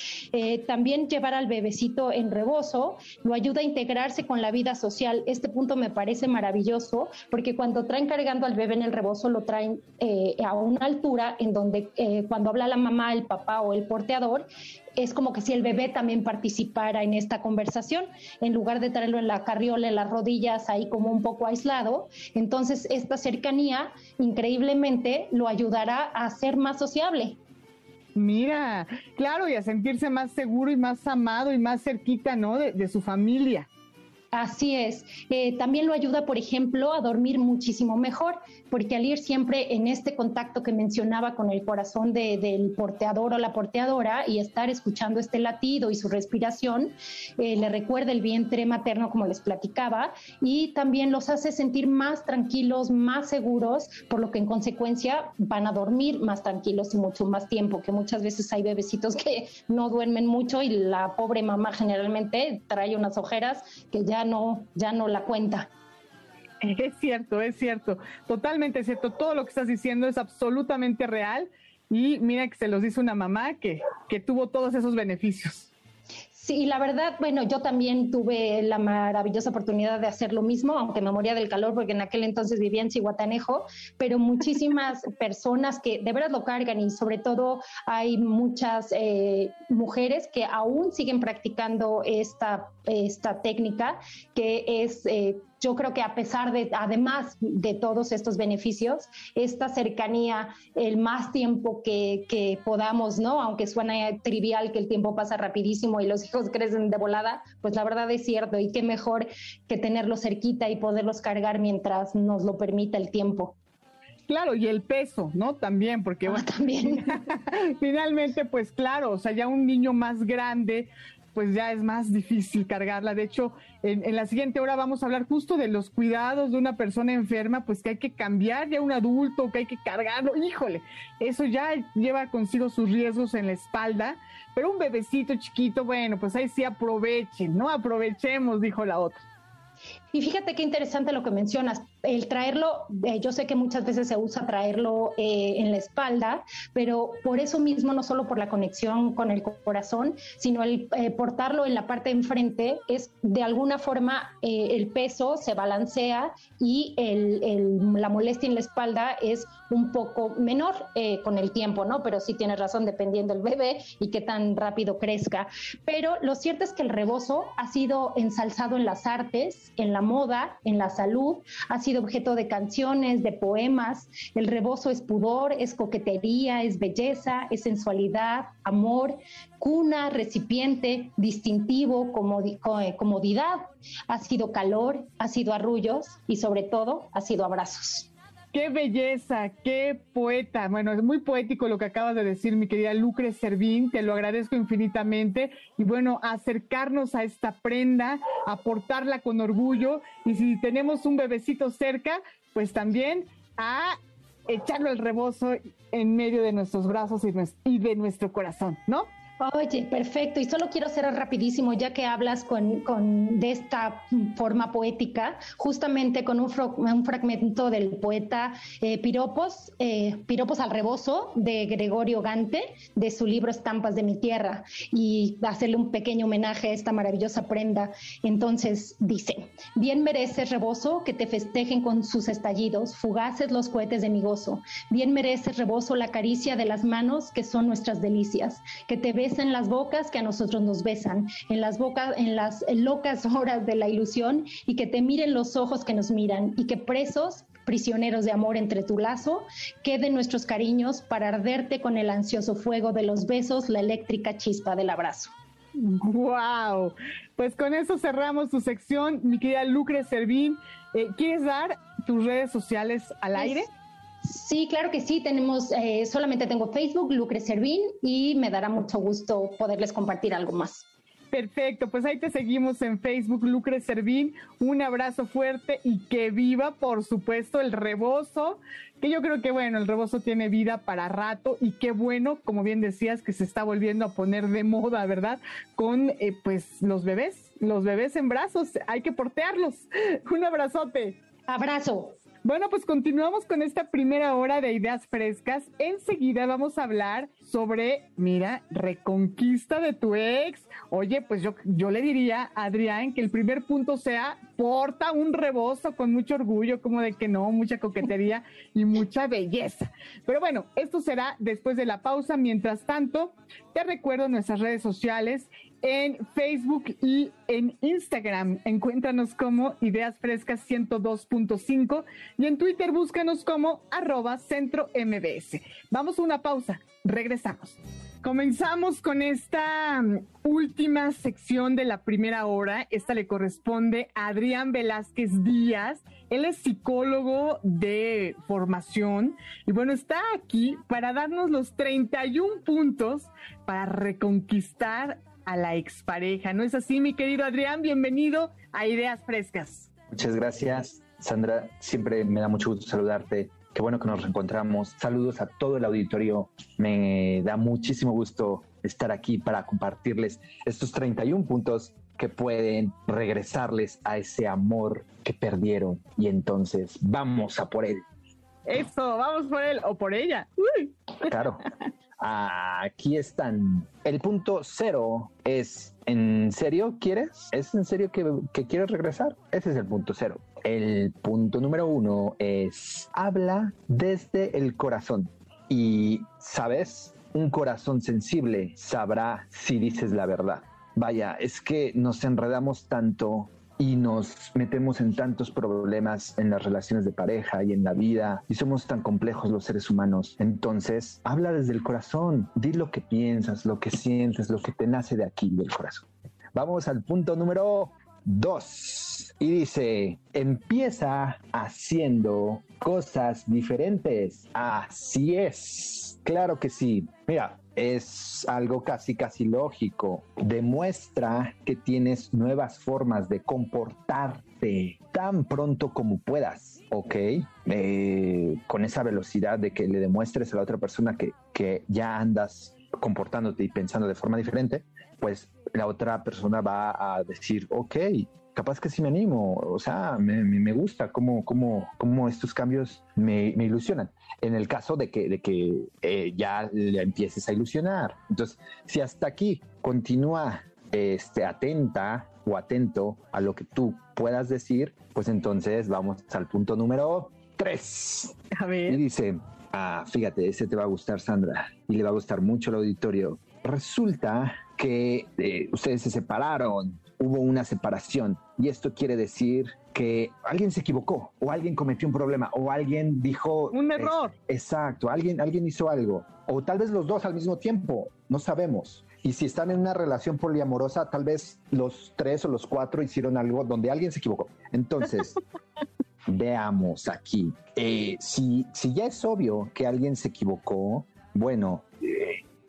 También llevar al bebecito en rebozo lo ayuda a integrarse con la vida social. Este punto me parece maravilloso porque cuando traen cargando al bebé en el rebozo lo traen a una altura en donde cuando habla la mamá, el papá o el porteador, es como que si el bebé también participara en esta conversación, en lugar de traerlo en la carriola, en las rodillas, ahí como un poco aislado. Entonces, esta cercanía, increíblemente, lo ayudará a ser más sociable. Mira, claro, y a sentirse más seguro y más amado y más cerquita, ¿no? de su familia. Así es. Eh, también lo ayuda, por ejemplo, a dormir muchísimo mejor, porque al ir siempre en este contacto que mencionaba con el corazón del porteador o la porteadora y estar escuchando este latido y su respiración, eh, le recuerda el vientre materno, como les platicaba, y también los hace sentir más tranquilos, más seguros, por lo que en consecuencia van a dormir más tranquilos y mucho más tiempo, que muchas veces hay bebecitos que no duermen mucho y la pobre mamá generalmente trae unas ojeras que ya no, ya no la cuenta. [LAUGHS] Es cierto, es cierto, totalmente cierto. Todo lo que estás diciendo es absolutamente real y mira que se los dice una mamá que, que tuvo todos esos beneficios. Sí, la verdad, bueno, yo también tuve la maravillosa oportunidad de hacer lo mismo, aunque me moría del calor porque en aquel entonces vivía en Cihuatanejo, pero muchísimas [LAUGHS] personas que de verdad lo cargan y sobre todo hay muchas eh, mujeres que aún siguen practicando esta, esta técnica que es eh, yo creo que a pesar de, además de todos estos beneficios, esta cercanía, el más tiempo que, que, podamos, ¿no? Aunque suena trivial que el tiempo pasa rapidísimo y los hijos [LAUGHS] crecen de volada, pues la verdad es cierto y qué mejor que tenerlos cerquita y poderlos cargar mientras nos lo permita el tiempo. Claro, y el peso, ¿no? También, porque ah, también. [LAUGHS] finalmente, pues claro, o sea, ya un niño más grande, pues ya es más difícil cargarla. De hecho, en, la siguiente hora vamos a hablar justo de los cuidados de una persona enferma, pues que hay que cambiar ya un adulto, que hay que cargarlo. Híjole, eso ya lleva consigo sus riesgos en la espalda, pero un bebecito chiquito, bueno, pues ahí sí aprovechen, ¿no? Aprovechemos, dijo la otra. Y fíjate qué interesante lo que mencionas el traerlo, eh, yo sé que muchas veces se usa traerlo eh, en la espalda, pero por eso mismo, no solo por la conexión con el corazón, sino el eh, portarlo en la parte de enfrente, es de alguna forma el peso se balancea y el, la molestia en la espalda es un poco menor con el tiempo, ¿no? Pero sí tienes razón, dependiendo del bebé y qué tan rápido crezca. Pero lo cierto es que el rebozo ha sido ensalzado en las artes, en la moda, en la salud, ha sido objeto de canciones, de poemas. El rebozo es pudor, es coquetería, es belleza, es sensualidad, amor, cuna, recipiente, distintivo, eh, comodidad. Ha sido calor, ha sido arrullos y sobre todo ha sido abrazos. Qué belleza, qué poeta. Bueno, es muy poético lo que acabas de decir, mi querida Lucre Servín, te lo agradezco infinitamente. Y bueno, acercarnos a esta prenda, aportarla con orgullo. Y si tenemos un bebecito cerca, pues también a echarlo al rebozo en medio de nuestros brazos y de nuestro corazón, ¿no? Oye, perfecto. Y solo quiero hacer rapidísimo, ya que hablas con, con de esta forma poética, justamente con un, un fragmento del poeta eh, Piropos, eh, Piropos al rebozo, de Gregorio Gante, de su libro Estampas de mi tierra, y hacerle un pequeño homenaje a esta maravillosa prenda. Entonces dice, bien mereces rebozo que te festejen con sus estallidos, fugaces los cohetes de mi gozo. Bien mereces rebozo la caricia de las manos que son nuestras delicias, que te ves en las bocas que a nosotros nos besan, en las bocas, en las locas [LAUGHS] horas de la ilusión y que te miren los ojos que nos miran y que presos prisioneros de amor entre tu lazo, queden nuestros cariños para arderte con el ansioso fuego de los besos, la eléctrica chispa del abrazo. ¡Wow! Pues con eso cerramos tu sección, mi querida Lucre Servín. Eh, ¿Quieres dar tus redes sociales al aire? Sí, claro que sí. Tenemos, eh, solamente tengo Facebook, Lucre Servín, y me dará mucho gusto poderles compartir algo más. Perfecto, pues ahí te seguimos en Facebook, Lucre Servín. Un abrazo fuerte y que viva, por supuesto, el rebozo, que yo creo que bueno, el rebozo tiene vida para rato y qué bueno, como bien decías, que se está volviendo a poner de moda, ¿verdad? Con eh, pues los bebés, los bebés en brazos, hay que portearlos. [LAUGHS] Un abrazote. Abrazo. Bueno, pues continuamos con esta primera hora de ideas frescas. Enseguida vamos a hablar sobre, mira, reconquista de tu ex. Oye, pues yo, yo le diría a Adrián que el primer punto sea porta un rebozo con mucho orgullo, como de que no, mucha coquetería y mucha belleza. Pero bueno, esto será después de la pausa. Mientras tanto, te recuerdo nuestras redes sociales en Facebook y en Instagram. Encuéntranos como Ideas Frescas 102.5 y en Twitter búscanos como arroba centro MBS. Vamos a una pausa, regresamos. Comenzamos con esta mm, última sección de la primera hora. Esta le corresponde a Adrián Velázquez Díaz. Él es psicólogo de formación y bueno, está aquí para darnos los 31 puntos para reconquistar a la expareja. ¿No es así, mi querido Adrián? Bienvenido a Ideas Frescas. Muchas gracias, Sandra. Siempre me da mucho gusto saludarte. Qué bueno que nos reencontramos. Saludos a todo el auditorio. Me da muchísimo gusto estar aquí para compartirles estos 31 puntos que pueden regresarles a ese amor que perdieron. Y entonces vamos a por él. Eso, vamos por él o por ella. Claro. [LAUGHS] Aquí están. El punto cero es, ¿en serio quieres? ¿Es en serio que, quieres regresar? Ese es el punto cero. El punto número uno es, habla desde el corazón. Y, ¿sabes? Un corazón sensible sabrá si dices la verdad. Vaya, es que nos enredamos tanto y nos metemos en tantos problemas en las relaciones de pareja y en la vida y somos tan complejos los seres humanos. Entonces, habla desde el corazón, di lo que piensas, lo que sientes, lo que te nace de aquí, del corazón. Vamos al punto número dos. Y dice, empieza haciendo cosas diferentes. Así es. Claro que sí. Mira, es algo casi, casi lógico. Demuestra que tienes nuevas formas de comportarte tan pronto como puedas, ¿ok? Eh, con esa velocidad de que le demuestres a la otra persona que, que ya andas comportándote y pensando de forma diferente, pues la otra persona va a decir, ok, capaz que sí me animo, o sea, me, me gusta cómo, cómo, cómo, estos cambios me, me, ilusionan. En el caso de que, de que eh, ya le empieces a ilusionar. Entonces, si hasta aquí continúa este, atenta o atento a lo que tú puedas decir, pues entonces vamos al punto número tres. A ver. Y dice, ah, fíjate, ese te va a gustar, Sandra, y le va a gustar mucho el auditorio. Resulta que eh, ustedes se separaron, hubo una separación y esto quiere decir que alguien se equivocó o alguien cometió un problema o alguien dijo un error. exacto, alguien alguien hizo algo o tal vez los dos al mismo tiempo, no sabemos. Y si están en una relación poliamorosa, tal vez los tres o los cuatro hicieron algo donde alguien se equivocó. Entonces, [LAUGHS] veamos aquí. Eh, si, si ya es obvio que alguien se equivocó, bueno,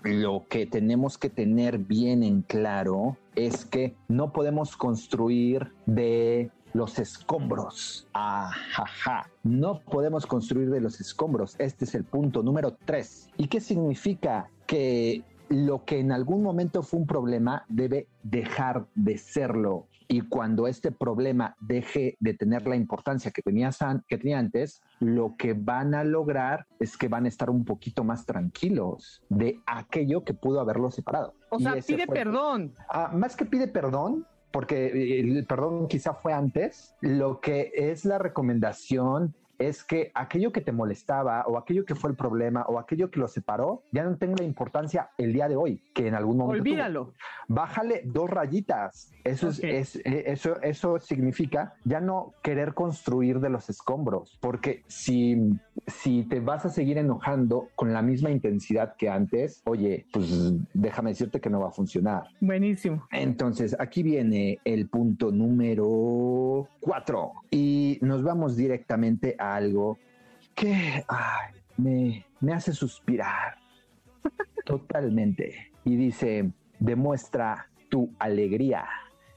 lo que tenemos que tener bien en claro es que no podemos construir de los escombros. Ajaja. No podemos construir de los escombros. Este es el punto número tres. ¿Y qué significa? Que lo que en algún momento fue un problema debe dejar de serlo. Y cuando este problema deje de tener la importancia que tenía, que tenía antes, lo que van a lograr es que van a estar un poquito más tranquilos de aquello que pudo haberlos separado. O sea, pide perdón. Ah, más que pide perdón, porque el perdón quizá fue antes, lo que es la recomendación es que aquello que te molestaba o aquello que fue el problema o aquello que lo separó ya no tenga la importancia el día de hoy, que en algún momento. Olvídalo. Bájale dos rayitas. Eso, es, eh, eso, eso significa ya no querer construir de los escombros, porque si, si te vas a seguir enojando con la misma intensidad que antes, oye, pues déjame decirte que no va a funcionar. Buenísimo. Entonces, aquí viene el punto número cuatro y nos vamos directamente a algo que me, me hace suspirar [LAUGHS] totalmente. Y dice, demuestra tu alegría.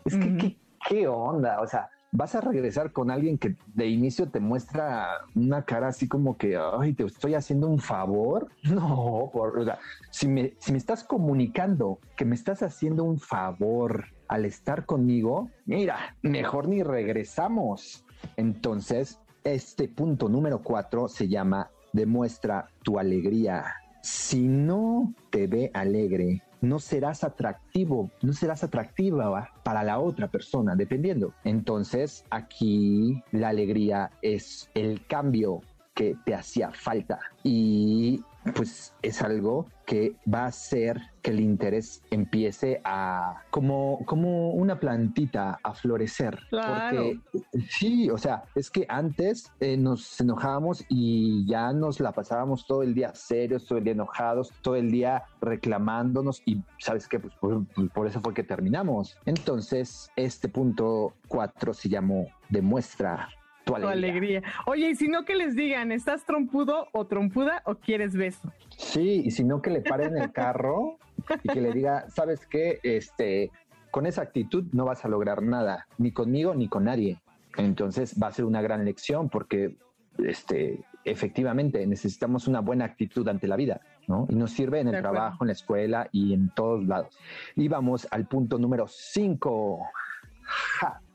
Es que, ¿qué, onda? O sea, vas a regresar con alguien que de inicio te muestra una cara así como que, ay, te estoy haciendo un favor. [LAUGHS] No, por, o sea, si me, si me estás comunicando que me estás haciendo un favor al estar conmigo, mira, mejor ni regresamos. Entonces, este punto número cuatro se llama demuestra tu alegría. Si no te ve alegre, no serás atractivo, no serás atractiva para la otra persona, dependiendo. Entonces, aquí la alegría es el cambio que te hacía falta. Y pues es algo que va a hacer que el interés empiece a como como una plantita a florecer. Porque sí o sea es que antes eh, nos enojábamos y ya nos la pasábamos todo el día serios todo el día enojados todo el día reclamándonos y sabes qué pues por, por eso fue que terminamos. Entonces este punto 4 se llamó demuestra tu alegría. Oye, y si no que les digan, ¿estás trompudo o trompuda o quieres beso? Sí, y si no que le paren el carro y que le diga, ¿sabes qué? Este, con esa actitud no vas a lograr nada, ni conmigo ni con nadie. Entonces va a ser una gran lección porque este, efectivamente necesitamos una buena actitud ante la vida, ¿no? Y nos sirve en el trabajo, en la escuela y en todos lados. Y vamos al punto número 5.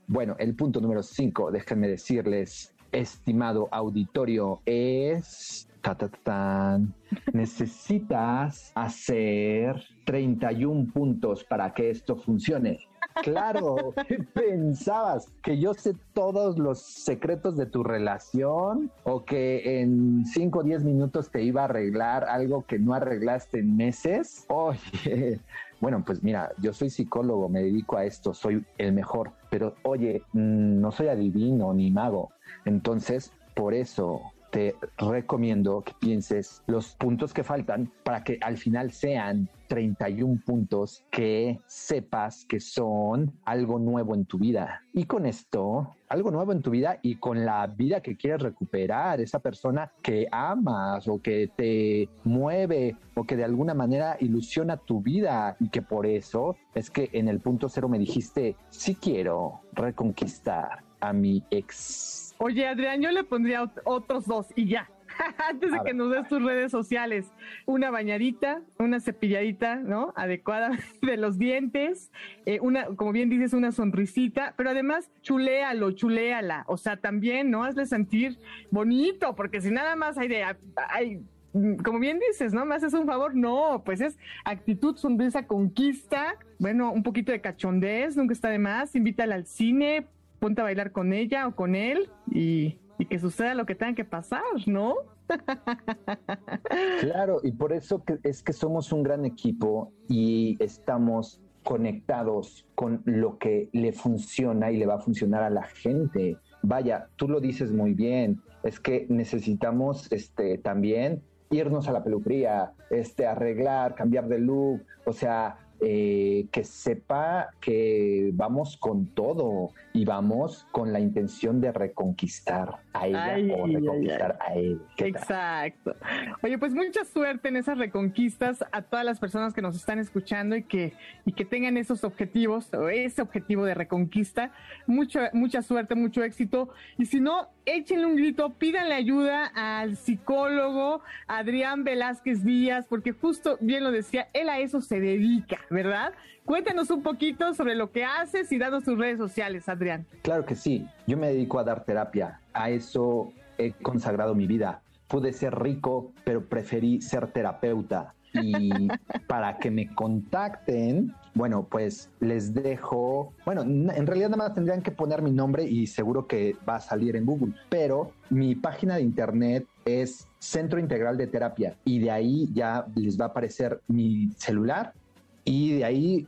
Bueno, el punto número 5, déjenme decirles, estimado auditorio, es... [LAUGHS] necesitas hacer 31 puntos para que esto funcione. Claro, [LAUGHS] pensabas que yo sé todos los secretos de tu relación o que en 5 o 10 minutos te iba a arreglar algo que no arreglaste en meses. Oye, [LAUGHS] bueno, pues mira, yo soy psicólogo, me dedico a esto, soy el mejor, pero oye, mm, no soy adivino ni mago. Entonces, por eso te recomiendo que pienses los puntos que faltan para que al final sean 31 puntos que sepas que son algo nuevo en tu vida. Y con esto, algo nuevo en tu vida y con la vida que quieres recuperar, esa persona que amas o que te mueve o que de alguna manera ilusiona tu vida y que por eso es que en el punto cero me dijiste, sí quiero reconquistar a mi ex Oye, Adrián, yo le pondría otros dos y ya. [LAUGHS] Antes de que nos des tus redes sociales, una bañadita, una cepilladita, ¿no? Adecuada [LAUGHS] de los dientes, eh, una, como bien dices, una sonrisita, pero además chuléalo, chuléala. O sea, también, ¿no? Hazle sentir bonito, porque si nada más hay de, hay, como bien dices, ¿no? ¿Me haces un favor? No, pues es actitud, sonrisa, conquista, bueno, un poquito de cachondez, nunca está de más, invítala al cine, ponte a bailar con ella o con él y, que suceda lo que tenga que pasar, ¿no? [LAUGHS] Claro, y por eso es que somos un gran equipo y estamos conectados con lo que le funciona y le va a funcionar a la gente. Vaya, tú lo dices muy bien, es que necesitamos este también irnos a la peluquería, este arreglar, cambiar de look, o sea, eh, que sepa que vamos con todo y vamos con la intención de reconquistar a ella o reconquistar a él. Exacto. Oye, pues mucha suerte en esas reconquistas a todas las personas que nos están escuchando y que, y que tengan esos objetivos o ese objetivo de reconquista. Mucha, mucha suerte, mucho éxito. Y si no, échenle un grito, pídanle ayuda al psicólogo Adrián Velázquez Díaz, porque justo bien lo decía, él a eso se dedica. ¿verdad? Cuéntanos un poquito sobre lo que haces y danos tus redes sociales, Adrián. Claro que sí, yo me dedico a dar terapia, a eso he consagrado mi vida. Pude ser rico, pero preferí ser terapeuta. Y [LAUGHS] para que me contacten, bueno, pues les dejo, bueno, en realidad nada más tendrían que poner mi nombre y seguro que va a salir en Google, pero mi página de internet es Centro Integral de Terapia y de ahí ya les va a aparecer mi celular y de ahí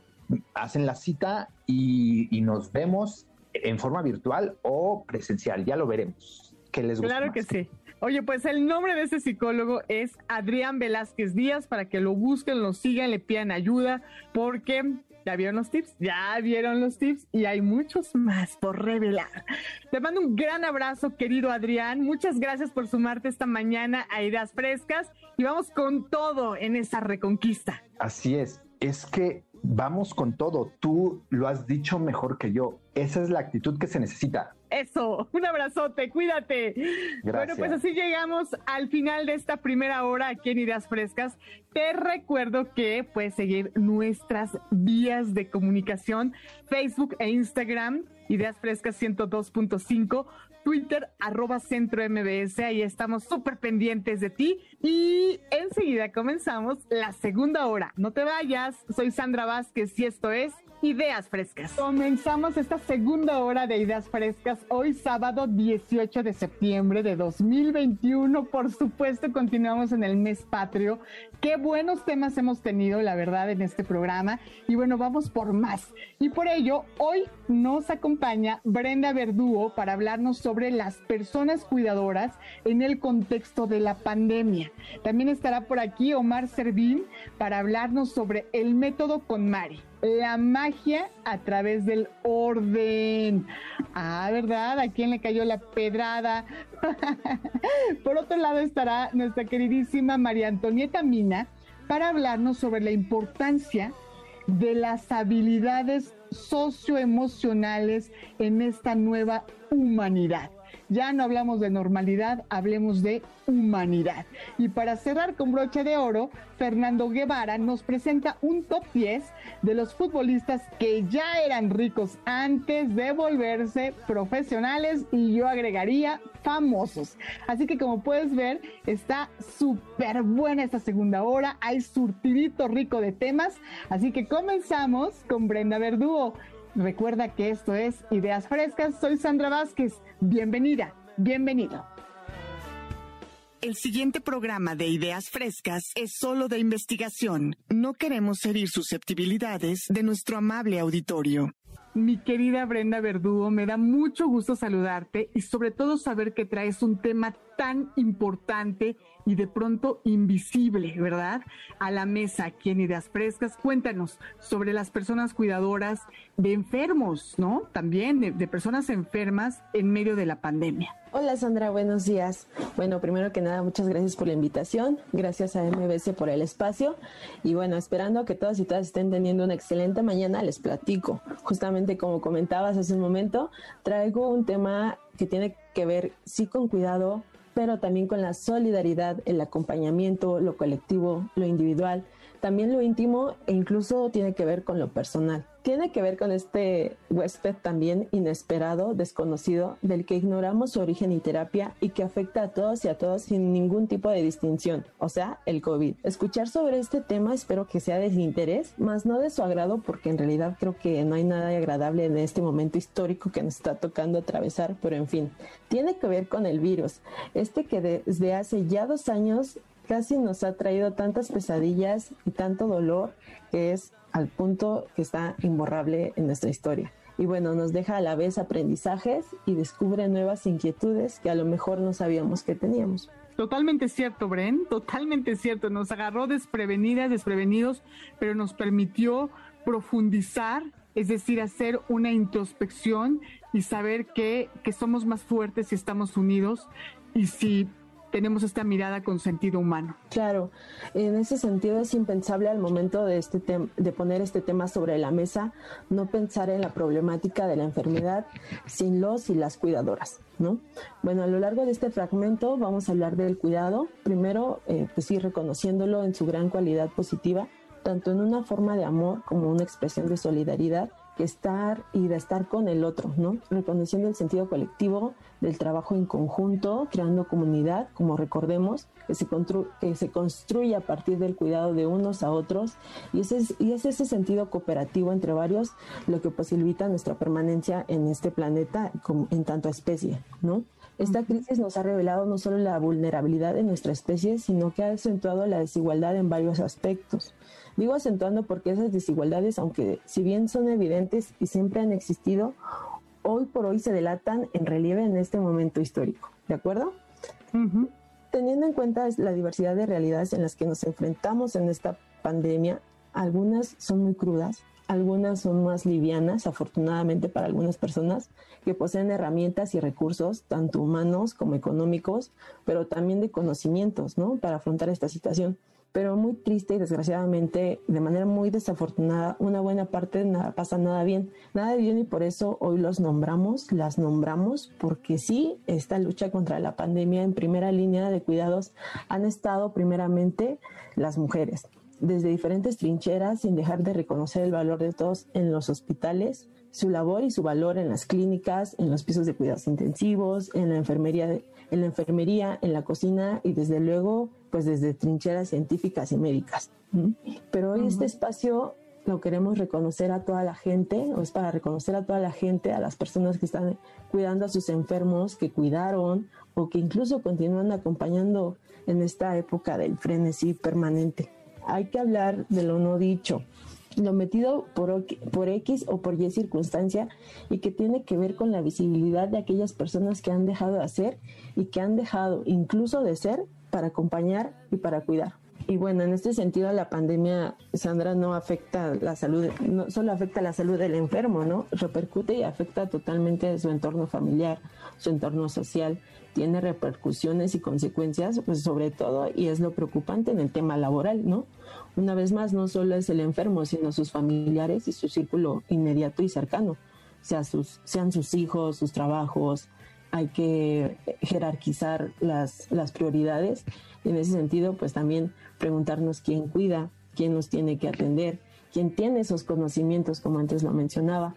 hacen la cita y, nos vemos en forma virtual o presencial, ya lo veremos. ¿Qué les gusta claro que sí. Oye, pues el nombre de ese psicólogo es Adrián Velázquez Díaz, para que lo busquen, lo sigan, le pidan ayuda, porque ya vieron los tips, ya vieron los tips y hay muchos más por revelar. Te mando un gran abrazo, querido Adrián. Muchas gracias por sumarte esta mañana a Ideas Frescas y vamos con todo en esa reconquista. Así es, es que vamos con todo. Tú lo has dicho mejor que yo. Esa es la actitud que se necesita. Eso, [LAUGHS] un abrazote, cuídate. Bueno, pues así llegamos al final de esta primera hora aquí en Ideas Frescas. Te recuerdo que puedes seguir nuestras vías de comunicación, Facebook e Instagram, Ideas Frescas 102.5, Twitter, arroba Centro MBS. Ahí estamos súper pendientes de ti. Y enseguida comenzamos la segunda hora. No te vayas. Soy Sandra Vázquez y esto es Ideas Frescas. Comenzamos esta segunda hora de Ideas Frescas hoy sábado 18 de septiembre de 2021. Por supuesto, continuamos en el mes patrio. Qué buenos temas hemos tenido, la verdad, en este programa. Y bueno, vamos por más. Y por ello, hoy nos acompaña Brenda Verdugo para hablarnos sobre las personas cuidadoras en el contexto de la pandemia. También estará por aquí Omar Servín para hablarnos sobre el método con Mari la magia a través del orden. Ah, ¿verdad? ¿A quién le cayó la pedrada? [LAUGHS] Por otro lado estará nuestra queridísima María Antonieta Mina para hablarnos sobre la importancia de las habilidades socioemocionales en esta nueva humanidad. Ya no hablamos de normalidad, hablemos de humanidad. Y para cerrar con broche de oro, Fernando Guevara nos presenta un top 10 de los futbolistas que ya eran ricos antes de volverse profesionales y yo agregaría famosos. Así que como puedes ver, está súper buena esta segunda hora, hay surtidito rico de temas, así que comenzamos con Brenda Verdugo. Recuerda que esto es Ideas Frescas, soy Sandra Vázquez. Bienvenida, bienvenido. El siguiente programa de Ideas Frescas es solo de investigación. No queremos herir susceptibilidades de nuestro amable auditorio. Mi querida Brenda Verdugo, me da mucho gusto saludarte y sobre todo saber que traes un tema tan importante y de pronto invisible, ¿verdad? A la mesa aquí en Ideas Frescas. Cuéntanos sobre las personas cuidadoras de enfermos, ¿no? También de, personas enfermas en medio de la pandemia. Hola Sandra, buenos días. Bueno, primero que nada, muchas gracias por la invitación, gracias a MBC por el espacio y bueno, esperando que todas y todas estén teniendo una excelente mañana, les platico. Justamente como comentabas hace un momento, traigo un tema que tiene que ver sí con cuidado, pero también con la solidaridad, el acompañamiento, lo colectivo, lo individual, también lo íntimo e incluso tiene que ver con lo personal tiene que ver con este huésped también inesperado, desconocido, del que ignoramos su origen y terapia y que afecta a todos y a todos sin ningún tipo de distinción, o sea, el COVID. Escuchar sobre este tema espero que sea de interés, más no de su agrado porque en realidad creo que no hay nada agradable en este momento histórico que nos está tocando atravesar, pero en fin, tiene que ver con el virus, este que desde hace ya dos años casi nos ha traído tantas pesadillas y tanto dolor que es al punto que está imborrable en nuestra historia. Y bueno, nos deja a la vez aprendizajes y descubre nuevas inquietudes que a lo mejor no sabíamos que teníamos. Totalmente cierto, Bren, totalmente cierto. Nos agarró desprevenidas, desprevenidos, pero nos permitió profundizar, es decir, hacer una introspección y saber que, que somos más fuertes si estamos unidos y si tenemos esta mirada con sentido humano. Claro, en ese sentido es impensable al momento de, este de poner este tema sobre la mesa no pensar en la problemática de la enfermedad sin los y las cuidadoras. ¿no? Bueno, a lo largo de este fragmento vamos a hablar del cuidado, primero, eh, pues sí, reconociéndolo en su gran cualidad positiva, tanto en una forma de amor como una expresión de solidaridad estar y de estar con el otro, ¿no? Reconociendo el sentido colectivo del trabajo en conjunto, creando comunidad, como recordemos, que se, que se construye a partir del cuidado de unos a otros, y, ese es, y es ese sentido cooperativo entre varios lo que posibilita nuestra permanencia en este planeta como, en tanto especie, ¿no? Esta crisis nos ha revelado no solo la vulnerabilidad de nuestra especie, sino que ha acentuado la desigualdad en varios aspectos. Digo acentuando porque esas desigualdades, aunque si bien son evidentes y siempre han existido, hoy por hoy se delatan en relieve en este momento histórico. ¿De acuerdo? Teniendo en cuenta la diversidad de realidades en las que nos enfrentamos en esta pandemia, algunas son muy crudas, algunas son más livianas, afortunadamente para algunas personas, que poseen herramientas y recursos, tanto humanos como económicos, pero también de conocimientos, ¿no? Para afrontar esta situación. Pero muy triste y desgraciadamente, de manera muy desafortunada, una buena parte nada, pasa nada bien. Nada bien y por eso hoy los nombramos, las nombramos, porque sí, esta lucha contra la pandemia en primera línea de cuidados han estado primeramente las mujeres desde diferentes trincheras sin dejar de reconocer el valor de todos en los hospitales, su labor y su valor en las clínicas, en los pisos de cuidados intensivos, en la enfermería, en la enfermería, en la cocina y desde luego, pues desde trincheras científicas y médicas. Pero hoy este espacio lo queremos reconocer a toda la gente, o es para reconocer a toda la gente, a las personas que están cuidando a sus enfermos, que cuidaron o que incluso continúan acompañando en esta época del frenesí permanente. Hay que hablar de lo no dicho, lo metido por, por X o por Y circunstancia y que tiene que ver con la visibilidad de aquellas personas que han dejado de hacer y que han dejado incluso de ser para acompañar y para cuidar. Y bueno, en este sentido la pandemia, Sandra, no afecta la salud, no solo afecta la salud del enfermo, ¿no? Repercute y afecta totalmente su entorno familiar, su entorno social, tiene repercusiones y consecuencias, pues sobre todo, y es lo preocupante en el tema laboral, ¿no? Una vez más, no solo es el enfermo, sino sus familiares y su círculo inmediato y cercano, sea sus, sean sus hijos, sus trabajos, hay que jerarquizar las, las prioridades. En ese sentido, pues también preguntarnos quién cuida, quién nos tiene que atender, quién tiene esos conocimientos, como antes lo mencionaba,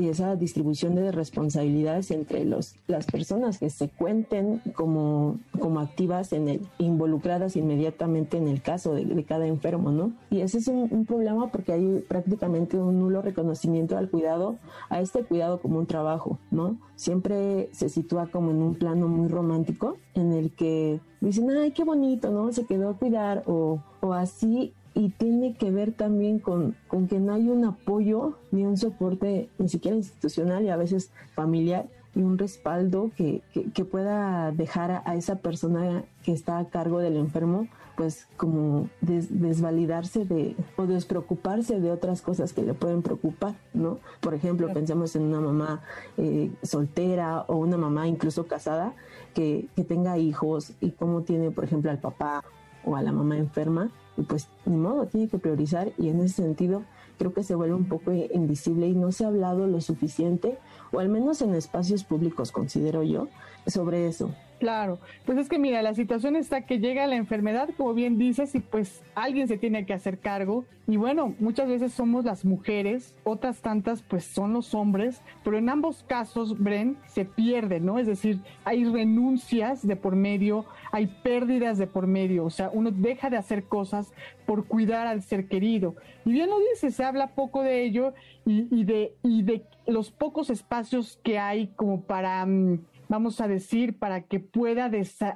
y esa distribución de responsabilidades entre los, las personas que se cuenten como, como activas en el, involucradas inmediatamente en el caso de, cada enfermo, ¿no? Y ese es un, problema porque hay prácticamente un nulo reconocimiento al cuidado, a este cuidado como un trabajo, ¿no? Siempre se sitúa como en un plano muy romántico en el que dicen, ay, qué bonito, ¿no? Se quedó a cuidar o, o así y tiene que ver también con, con, que no hay un apoyo ni un soporte ni siquiera institucional y a veces familiar y un respaldo que, que, pueda dejar a, esa persona que está a cargo del enfermo pues como desvalidarse de o despreocuparse de otras cosas que le pueden preocupar, ¿no? Por ejemplo, pensemos en una mamá eh, soltera o una mamá incluso casada que, que tenga hijos y cómo tiene, por ejemplo, al papá o a la mamá enferma pues ni modo, tiene que priorizar y en ese sentido creo que se vuelve un poco invisible y no se ha hablado lo suficiente, o al menos en espacios públicos considero yo, sobre eso. Claro, pues es que mira, la situación está que llega la enfermedad, como bien dices, y pues alguien se tiene que hacer cargo. Y bueno, muchas veces somos las mujeres, otras tantas pues son los hombres, pero en ambos casos, Bren, se pierde, ¿no? Es decir, hay renuncias de por medio, hay pérdidas de por medio, o sea, uno deja de hacer cosas por cuidar al ser querido. Y bien lo dice, se habla poco de ello y, de, y de los pocos espacios que hay como para... Mm, vamos a decir, para que pueda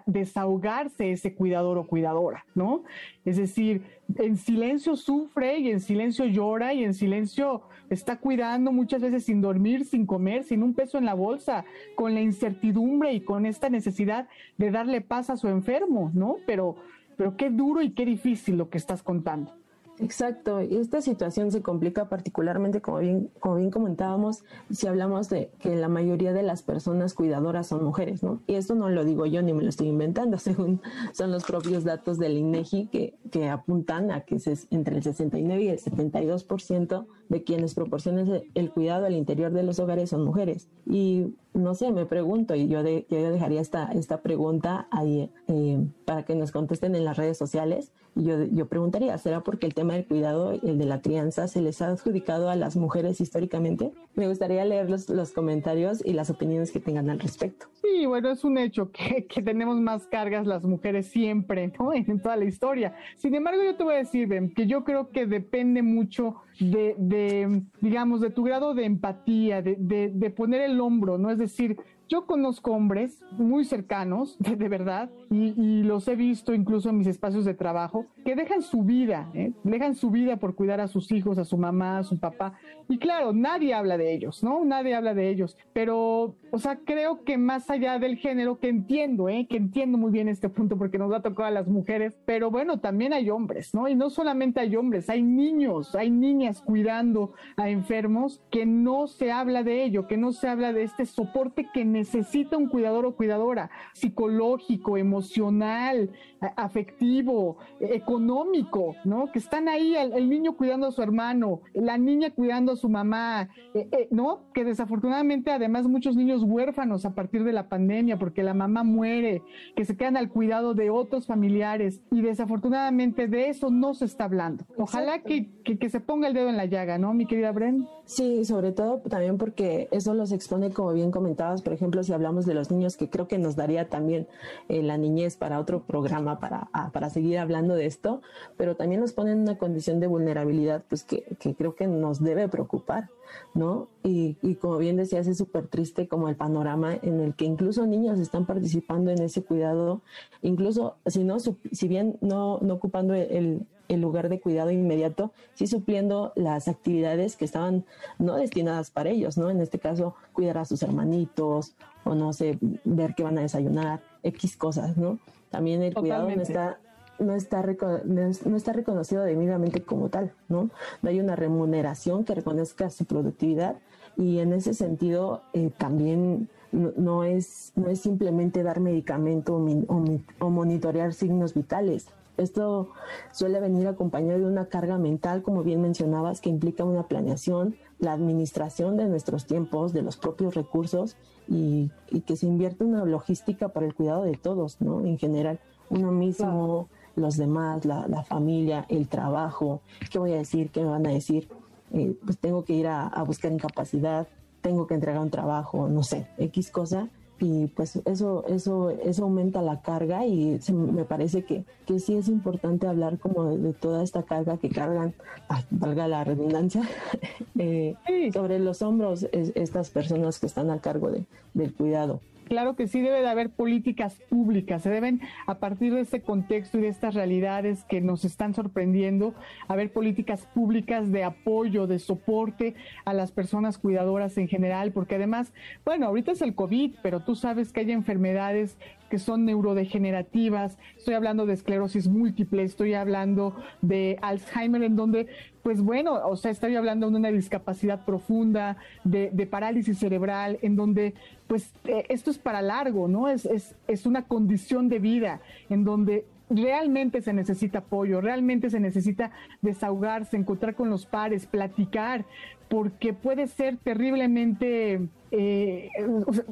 desahogarse ese cuidador o cuidadora, ¿no? Es decir, en silencio sufre y en silencio llora y en silencio está cuidando muchas veces sin dormir, sin comer, sin un peso en la bolsa, con la incertidumbre y con esta necesidad de darle paz a su enfermo, ¿no? Pero, pero qué duro y qué difícil lo que estás contando. Exacto, y esta situación se complica particularmente, como bien, como bien comentábamos, si hablamos de que la mayoría de las personas cuidadoras son mujeres, ¿no? Y esto no lo digo yo ni me lo estoy inventando, [LAUGHS] según son los propios datos del INEGI que, que apuntan a que es entre el 69 y el 72% de quienes proporcionan el cuidado al interior de los hogares son mujeres. Y no sé, me pregunto y yo, de, yo dejaría esta, esta pregunta ahí eh, para que nos contesten en las redes sociales. Yo, yo preguntaría, ¿será porque el tema del cuidado, el de la crianza, se les ha adjudicado a las mujeres históricamente? Me gustaría leer los, los comentarios y las opiniones que tengan al respecto. Sí, bueno, es un hecho que, que tenemos más cargas las mujeres siempre, ¿no? [LAUGHS] En toda la historia. Sin embargo, yo te voy a decir, Ben, que yo creo que depende mucho de, de digamos, de tu grado de empatía, de, de, de poner el hombro, ¿no? Es decir, yo conozco hombres muy cercanos, [LAUGHS] de, verdad, y, los he visto incluso en mis espacios de trabajo, que dejan su vida, ¿eh? dejan su vida por cuidar a sus hijos, a su mamá, a su papá. Y claro, nadie habla de ellos, ¿no? Nadie habla de ellos. Pero, o sea, creo que más allá del género, que entiendo, ¿eh? que entiendo muy bien este punto porque nos ha tocado a las mujeres, pero bueno, también hay hombres, ¿no? Y no solamente hay hombres, hay niños, hay niñas cuidando a enfermos que no se habla de ello, que no se habla de este soporte que necesita un cuidador o cuidadora, psicológico, emocional, afectivo, económico, ¿no? Que están ahí, el, niño cuidando a su hermano, la niña cuidando a su mamá, eh, eh, ¿no? Que desafortunadamente además muchos niños huérfanos a partir de la pandemia porque la mamá muere, que se quedan al cuidado de otros familiares y desafortunadamente de eso no se está hablando. Ojalá que, que, se ponga el dedo en la llaga, ¿no, mi querida Bren? Sí, sobre todo también porque eso los expone, como bien comentabas, por ejemplo, si hablamos de los niños, que creo que nos daría también eh, la niñez para otro programa, para, para seguir hablando de esto, pero también nos pone en una condición de vulnerabilidad, pues que, que creo que nos debe preocupar, ¿no? Y, y como bien decías, es súper triste como el panorama en el que incluso niños están participando en ese cuidado, incluso si no, si bien no, no ocupando el, el lugar de cuidado inmediato, sí supliendo las actividades que estaban no destinadas para ellos, ¿no? En este caso, cuidar a sus hermanitos o no sé, ver qué van a desayunar, X cosas, ¿no? También el cuidado no está no está, no está reconocido debidamente como tal, ¿no? No hay una remuneración que reconozca su productividad y en ese sentido eh, también no, es, no es simplemente dar medicamento o monitorear signos vitales, esto suele venir acompañado de una carga mental, como bien mencionabas, que implica una planeación, la administración de nuestros tiempos, de los propios recursos y, que se invierte una logística para el cuidado de todos, ¿no? En general, uno mismo, los demás, la, familia, el trabajo, ¿qué voy a decir? ¿Qué me van a decir? Eh, pues tengo que ir a, a buscar incapacidad, tengo que entregar un trabajo, no sé, X cosa y pues eso, eso, eso aumenta la carga y me parece que, que sí es importante hablar como de, toda esta carga que cargan, ah, valga la redundancia, [LAUGHS] eh, sobre los hombros estas personas que están a cargo de, del cuidado. Claro que sí debe de haber políticas públicas, se deben a partir de este contexto y de estas realidades que nos están sorprendiendo, haber políticas públicas de apoyo, de soporte a las personas cuidadoras en general, porque además, bueno, ahorita es el COVID, pero tú sabes que hay enfermedades que son neurodegenerativas, estoy hablando de esclerosis múltiple, estoy hablando de Alzheimer, en donde, pues bueno, o sea, estoy hablando de una discapacidad profunda, de, parálisis cerebral, en donde, pues, eh, esto es para largo, ¿no? Es, es, es una condición de vida, en donde realmente se necesita apoyo, realmente se necesita desahogarse, encontrar con los pares, platicar, porque puede ser terriblemente eh,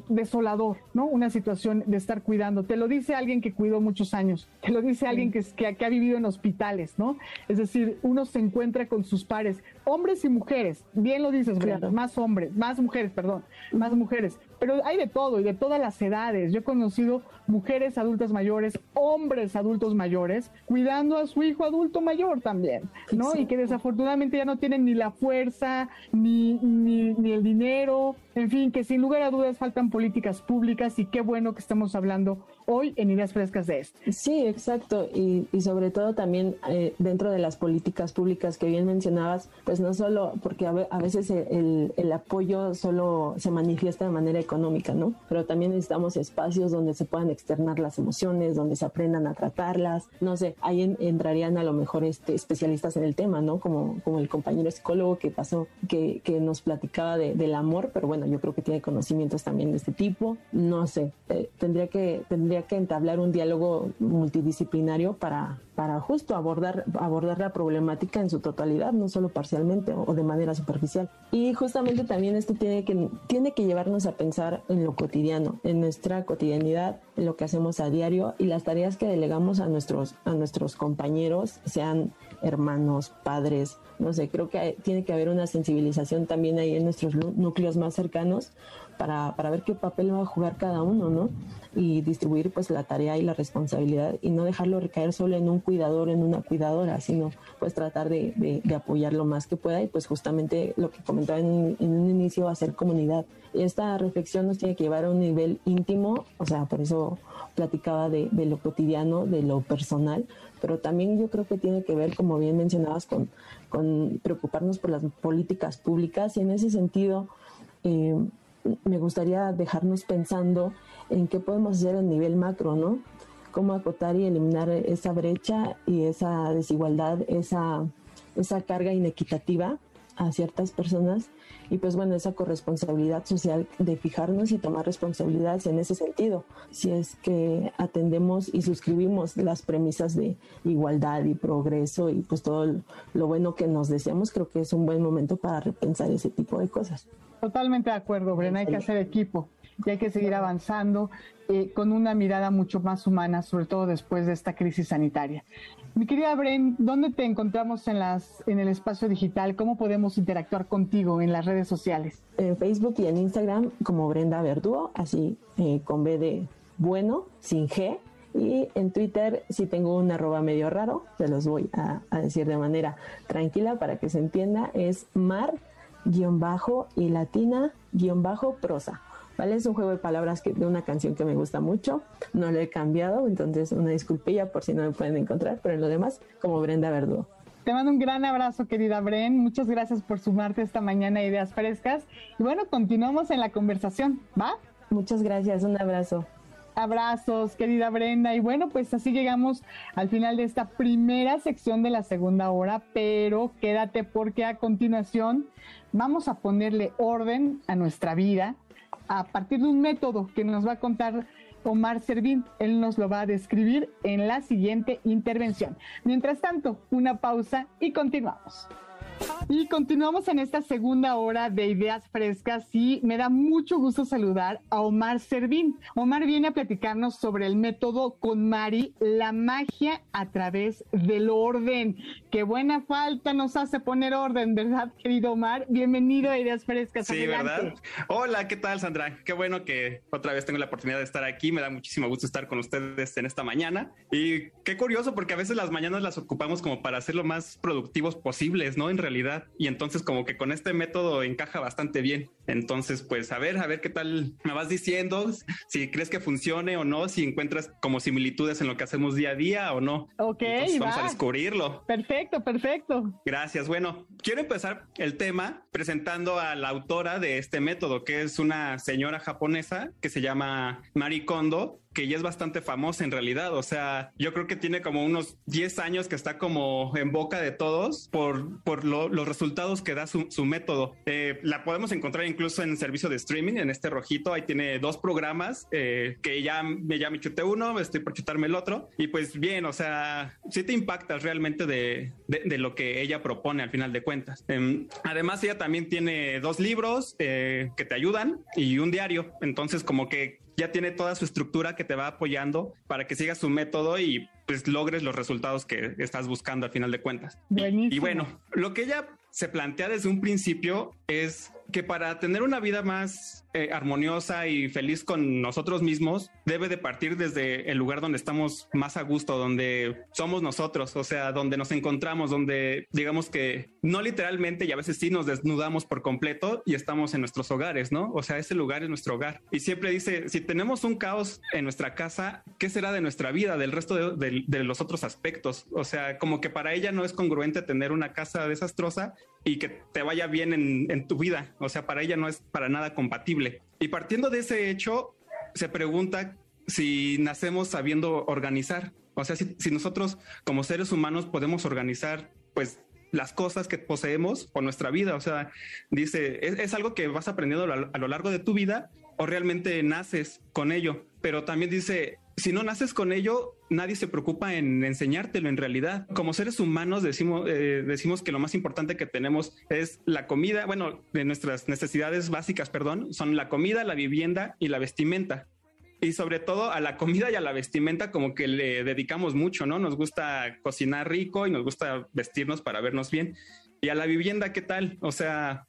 desolador, ¿no? Una situación de estar cuidando. Te lo dice alguien que cuidó muchos años, te lo dice alguien que, que, ha vivido en hospitales, ¿no? Es decir, uno se encuentra con sus pares, hombres y mujeres, bien lo dices, más hombres, más mujeres, perdón, más mujeres, pero hay de todo y de todas las edades. Yo he conocido mujeres adultas mayores, hombres adultos mayores, cuidando a su hijo adulto mayor también, ¿no? Y que desafortunadamente ya no tienen ni la fuerza, ni, ni, ni el dinero, en fin, que sin lugar a dudas faltan políticas públicas y qué bueno que estamos hablando hoy en ideas frescas de esto. Sí, exacto. Y, y sobre todo también eh, dentro de las políticas públicas que bien mencionabas, pues no solo, porque a, veces el, el, apoyo solo se manifiesta de manera económica, ¿no? Pero también necesitamos espacios donde se puedan externar las emociones, donde se aprendan a tratarlas. No sé, ahí entrarían a lo mejor este, especialistas en el tema, ¿no? Como, como el compañero psicólogo que pasó, que, que nos platicaba de, del amor, pero bueno, yo creo que tiene conocimientos también de este tipo. No sé, eh, tendría que, tendría que entablar un diálogo multidisciplinario para, para justo abordar, abordar la problemática en su totalidad, no solo parcialmente o de manera superficial. Y justamente también esto tiene que, tiene que llevarnos a pensar en lo cotidiano, en nuestra cotidianidad, en lo que hacemos a diario y las tareas que delegamos a nuestros, a nuestros compañeros, sean hermanos, padres, no sé, creo que tiene que haber una sensibilización también ahí en nuestros núcleos más cercanos para, para ver qué papel va a jugar cada uno, ¿no? Y distribuir pues la tarea y la responsabilidad y no dejarlo recaer solo en un cuidador, en una cuidadora, sino pues tratar de, de, apoyar lo más que pueda y pues justamente lo que comentaba en, en un inicio, hacer comunidad. Y esta reflexión nos tiene que llevar a un nivel íntimo, o sea, por eso platicaba de, de lo cotidiano, de lo personal, pero también yo creo que tiene que ver, como bien mencionabas, con, con preocuparnos por las políticas públicas y en ese sentido eh, me gustaría dejarnos pensando en qué podemos hacer a nivel macro, ¿no? Cómo acotar y eliminar esa brecha y esa desigualdad, esa, esa carga inequitativa a ciertas personas y pues bueno, esa corresponsabilidad social de fijarnos y tomar responsabilidades en ese sentido, si es que atendemos y suscribimos las premisas de igualdad y progreso y pues todo lo bueno que nos deseamos, creo que es un buen momento para repensar ese tipo de cosas. Totalmente de acuerdo, Brena, hay que hacer equipo y hay que seguir avanzando eh, con una mirada mucho más humana, sobre todo después de esta crisis sanitaria. Mi querida Bren, ¿dónde te encontramos en, las, en el espacio digital? ¿Cómo podemos interactuar contigo en las redes sociales? En Facebook y en Instagram como Brenda Verduo, así eh, con B de bueno, sin G. Y en Twitter si tengo un arroba medio raro, se los voy a, a decir de manera tranquila para que se entienda, es mar guion ¿vale? Es un juego de palabras que, de una canción que me gusta mucho, no lo he cambiado, entonces una disculpilla por si no me pueden encontrar, pero en lo demás, como Brenda Verdugo. Te mando un gran abrazo, querida Bren. Muchas gracias por sumarte esta mañana a Ideas Frescas. Y bueno, continuamos en la conversación, ¿va? Muchas gracias, un abrazo. Abrazos, querida Brenda. Y bueno, pues así llegamos al final de esta primera sección de la segunda hora, pero quédate porque a continuación vamos a ponerle orden a nuestra vida a partir de un método que nos va a contar Omar Servín. Él nos lo va a describir en la siguiente intervención. Mientras tanto, una pausa y continuamos. Y continuamos en esta segunda hora de Ideas Frescas y me da mucho gusto saludar a Omar Servín. Omar viene a platicarnos sobre el método con Mari, la magia a través del orden. Qué buena falta nos hace poner orden, ¿verdad, querido Omar? Bienvenido a Ideas Frescas. Sí, ¿verdad? Hola, ¿qué tal, Sandra? Qué bueno que otra vez tengo la oportunidad de estar aquí. Me da muchísimo gusto estar con ustedes en esta mañana. Y qué curioso, porque a veces las mañanas las ocupamos como para ser lo más productivos posibles, ¿no? En realidad y entonces como que con este método encaja bastante bien. Entonces, pues a ver, a ver qué tal me vas diciendo, si crees que funcione o no, si encuentras como similitudes en lo que hacemos día a día o no. Ok, vamos a descubrirlo. Perfecto, perfecto. Gracias. Bueno, quiero empezar el tema presentando a la autora de este método, que es una señora japonesa que se llama Mari Kondo que ya es bastante famosa en realidad. O sea, yo creo que tiene como unos 10 años que está como en boca de todos por, por los resultados que da su, método. Eh, la podemos encontrar incluso en servicio de streaming, en este rojito. Ahí tiene dos programas eh, que ya ya me chuté uno, estoy por chutarme el otro. Y pues bien, o sea, sí te impactas realmente de, de, lo que ella propone al final de cuentas. Em, además, ella también tiene dos libros eh, que te ayudan y un diario. Entonces, como que ya tiene toda su estructura que te va apoyando para que sigas su método y pues logres los resultados que estás buscando al final de cuentas. Y bueno, lo que ella se plantea desde un principio es que para tener una vida más eh, armoniosa y feliz con nosotros mismos, debe de partir desde el lugar donde estamos más a gusto, donde somos nosotros, o sea, donde nos encontramos, donde digamos que no literalmente y a veces sí nos desnudamos por completo y estamos en nuestros hogares, ¿no? O sea, ese lugar es nuestro hogar. Y siempre dice, si tenemos un caos en nuestra casa, ¿qué será de nuestra vida, del resto de, de los otros aspectos? O sea, como que para ella no es congruente tener una casa desastrosa y que te vaya bien en, en tu vida. O sea, para ella no es para nada compatible. Y partiendo de ese hecho, se pregunta si nacemos sabiendo organizar. O sea, si, nosotros como seres humanos podemos organizar, pues las cosas que poseemos o nuestra vida. O sea, dice, es, algo que vas aprendiendo a lo largo de tu vida o realmente naces con ello. Pero también dice, si no naces con ello, nadie se preocupa en enseñártelo en realidad. Como seres humanos decimos, eh, decimos que lo más importante que tenemos es la comida, bueno, de nuestras necesidades básicas, perdón, son la comida, la vivienda y la vestimenta. Y sobre todo a la comida y a la vestimenta como que le dedicamos mucho, ¿no? Nos gusta cocinar rico y nos gusta vestirnos para vernos bien. Y a la vivienda, ¿qué tal? O sea,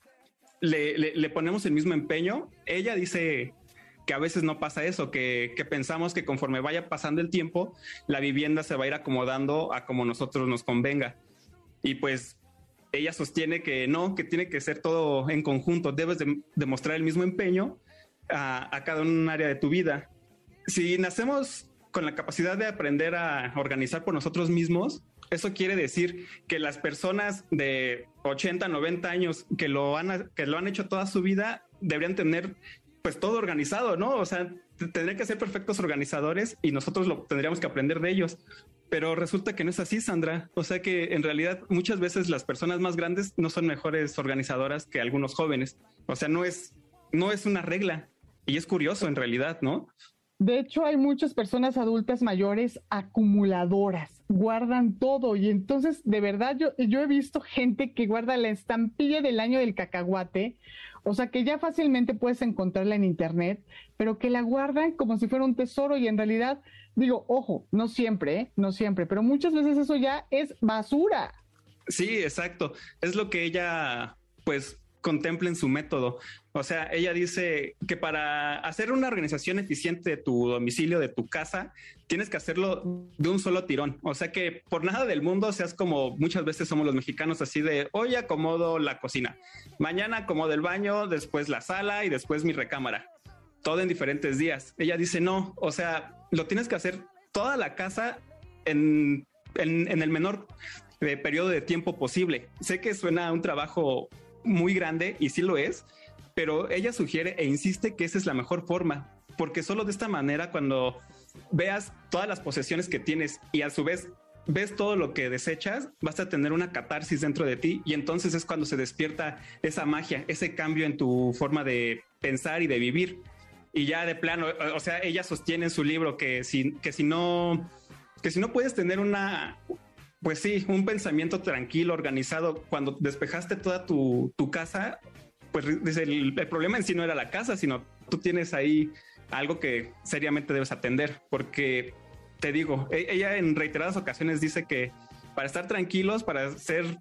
le ponemos el mismo empeño. Ella dice que a veces no pasa eso, que, pensamos que conforme vaya pasando el tiempo, la vivienda se va a ir acomodando a como nosotros nos convenga. Y pues ella sostiene que no, que tiene que ser todo en conjunto, debes demostrar el mismo empeño a, cada un área de tu vida. Si nacemos con la capacidad de aprender a organizar por nosotros mismos, eso quiere decir que las personas de 80, 90 años que lo han, que lo han hecho toda su vida deberían tener pues todo organizado, ¿no? O sea, tendría que ser perfectos organizadores y nosotros lo tendríamos que aprender de ellos. Pero resulta que no es así, Sandra. O sea que en realidad muchas veces las personas más grandes no son mejores organizadoras que algunos jóvenes. O sea, no es, no es una regla. Y es curioso en realidad, ¿no? De hecho, hay muchas personas adultas mayores acumuladoras, guardan todo y entonces, de verdad, yo, yo he visto gente que guarda la estampilla del año del cacahuate o sea que ya fácilmente puedes encontrarla en internet, pero que la guardan como si fuera un tesoro y en realidad, digo, ojo, no siempre, ¿eh? no siempre, pero muchas veces eso ya es basura. Sí, exacto. Es lo que ella, pues, contempla en su método. O sea, ella dice que para hacer una organización eficiente de tu domicilio, de tu casa, tienes que hacerlo de un solo tirón. O sea que por nada del mundo seas como muchas veces somos los mexicanos así de hoy acomodo la cocina, mañana acomodo el baño, después la sala y después mi recámara. Todo en diferentes días. Ella dice no, o sea, lo tienes que hacer toda la casa en, en el menor eh, periodo de tiempo posible. Sé que suena un trabajo muy grande y sí lo es, pero ella sugiere e insiste que esa es la mejor forma, porque solo de esta manera cuando veas todas las posesiones que tienes y a su vez ves todo lo que desechas, vas a tener una catarsis dentro de ti y entonces es cuando se despierta esa magia, ese cambio en tu forma de pensar y de vivir. Y ya de plano, o sea, ella sostiene en su libro que si, que si no, que si no puedes tener una, pues sí, un pensamiento tranquilo, organizado. Cuando despejaste toda tu, casa, pues el, el, problema en sí no era la casa, sino tú tienes ahí algo que seriamente debes atender, porque te digo, e, ella en reiteradas ocasiones dice que para estar tranquilos, para ser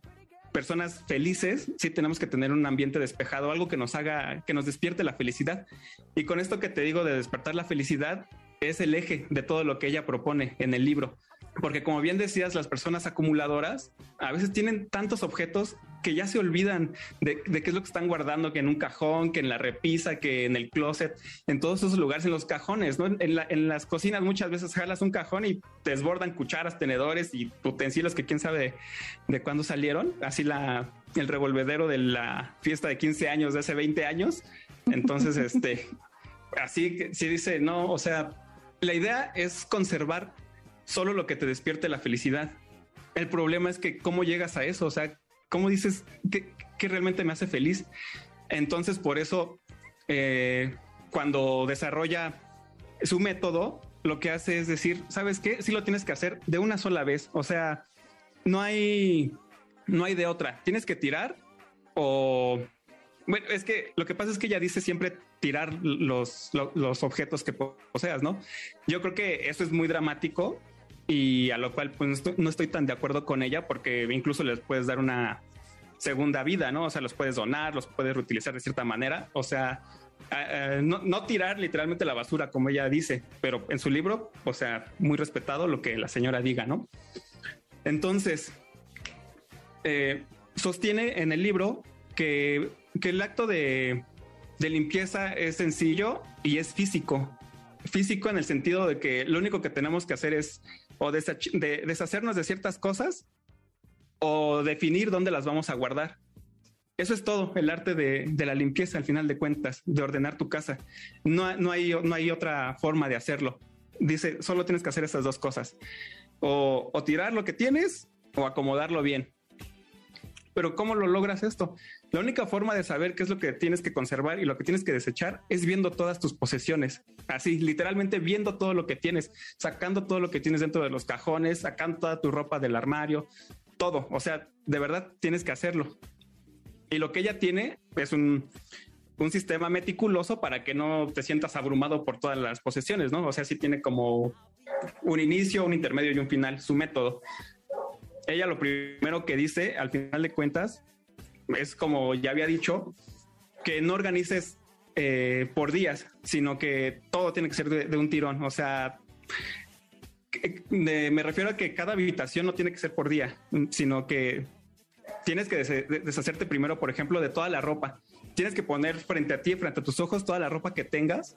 personas felices, sí tenemos que tener un ambiente despejado, algo que nos haga, que nos despierte la felicidad. Y con esto que te digo de despertar la felicidad, es el eje de todo lo que ella propone en el libro. Porque como bien decías, las personas acumuladoras a veces tienen tantos objetos que ya se olvidan de, qué es lo que están guardando, que en un cajón, que en la repisa, que en el closet, en todos esos lugares, en los cajones, ¿no? En, las cocinas muchas veces jalas un cajón y te desbordan cucharas, tenedores y utensilios que quién sabe de, cuándo salieron. Así la, el revolvedero de la fiesta de 15 años de hace 20 años. Entonces, [LAUGHS] este, así que sí dice, no, o sea, la idea es conservar solo lo que te despierte la felicidad. El problema es que cómo llegas a eso, o sea, cómo dices que, realmente me hace feliz. Entonces, por eso, eh, cuando desarrolla su método, lo que hace es decir, ¿sabes qué? Sí lo tienes que hacer de una sola vez. O sea, no hay, no hay de otra. Tienes que tirar o... Bueno, es que lo que pasa es que ella dice siempre tirar los, los objetos que poseas, ¿no? Yo creo que eso es muy dramático y a lo cual pues no estoy, tan de acuerdo con ella porque incluso les puedes dar una segunda vida, ¿no? O sea, los puedes donar, los puedes reutilizar de cierta manera, o sea, no, tirar literalmente la basura como ella dice, pero en su libro, o sea, muy respetado lo que la señora diga, ¿no? Entonces, eh, sostiene en el libro que, que el acto de, de limpieza es sencillo y es físico. Físico en el sentido de que lo único que tenemos que hacer es o de deshacernos de ciertas cosas o definir dónde las vamos a guardar. Eso es todo, el arte de, la limpieza al final de cuentas, de ordenar tu casa. No, no, hay, no hay otra forma de hacerlo. Dice, solo tienes que hacer esas dos cosas. O tirar lo que tienes o acomodarlo bien. Pero ¿cómo lo logras esto? La única forma de saber qué es lo que tienes que conservar y lo que tienes que desechar es viendo todas tus posesiones. Así, literalmente viendo todo lo que tienes, sacando todo lo que tienes dentro de los cajones, sacando toda tu ropa del armario, todo. O sea, de verdad tienes que hacerlo. Y lo que ella tiene es un, un sistema meticuloso para que no te sientas abrumado por todas las posesiones, ¿no? O sea, sí tiene como un inicio, un intermedio y un final, su método. Ella lo primero que dice, al final de cuentas, es como ya había dicho, que no organices eh, por días, sino que todo tiene que ser de, un tirón. O sea, me refiero a que cada habitación no tiene que ser por día, sino que tienes que deshacerte primero, por ejemplo, de toda la ropa. Tienes que poner frente a ti, frente a tus ojos, toda la ropa que tengas.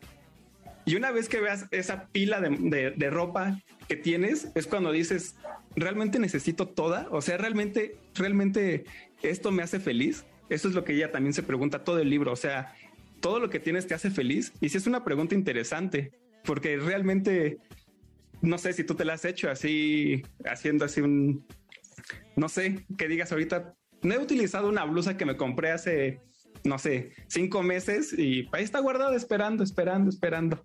Y una vez que veas esa pila de ropa que tienes, es cuando dices, ¿realmente necesito toda? O sea, ¿realmente, realmente esto me hace feliz? Eso es lo que ella también se pregunta todo el libro. O sea, todo lo que tienes te hace feliz. Y si es una pregunta interesante, porque realmente no sé si tú te la has hecho así, haciendo así un, no sé, que digas ahorita, no he utilizado una blusa que me compré hace, no sé, cinco meses y ahí está guardada esperando, esperando, esperando.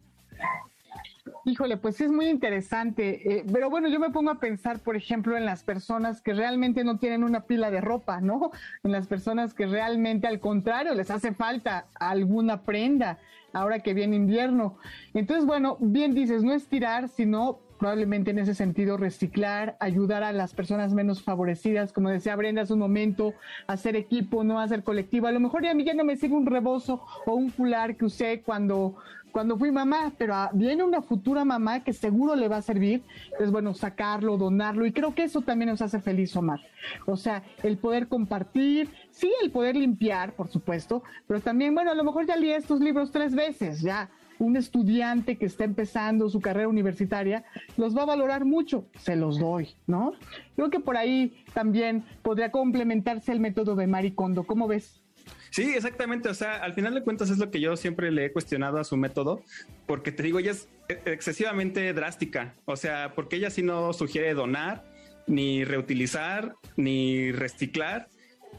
Híjole, pues sí es muy interesante, eh, pero bueno, yo me pongo a pensar, por ejemplo, en las personas que realmente no tienen una pila de ropa, ¿no? [LAUGHS] En las personas que realmente al contrario les hace falta alguna prenda ahora que viene invierno. Entonces, bueno, bien dices, no es tirar, sino probablemente en ese sentido reciclar, ayudar a las personas menos favorecidas, como decía Brenda hace un momento, hacer equipo, no hacer colectivo. A lo mejor ya a mí ya no me sirve un rebozo o un fular que usé cuando cuando fui mamá, pero ah, viene una futura mamá que seguro le va a servir, es bueno sacarlo, donarlo, y creo que eso también nos hace feliz, Omar. O sea, el poder compartir, sí, el poder limpiar, por supuesto, pero también, bueno, a lo mejor ya leí estos libros tres veces, ya. Un estudiante que está empezando su carrera universitaria los va a valorar mucho, se los doy, ¿no? Creo que por ahí también podría complementarse el método de Maricondo. ¿Cómo ves? Sí, exactamente. O sea, al final de cuentas es lo que yo siempre le he cuestionado a su método, porque te digo, ella es excesivamente drástica. O sea, porque ella sí no sugiere donar, ni reutilizar, ni reciclar,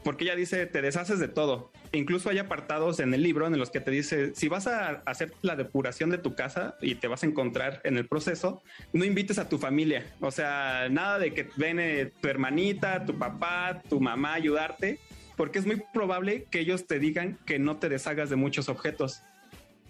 porque ella dice, te deshaces de todo. Incluso hay apartados en el libro en los que te dice, si vas a hacer la depuración de tu casa y te vas a encontrar en el proceso, no invites a tu familia. O sea, nada de que viene tu hermanita, tu papá, tu mamá a ayudarte porque es muy probable que ellos te digan que no te deshagas de muchos objetos.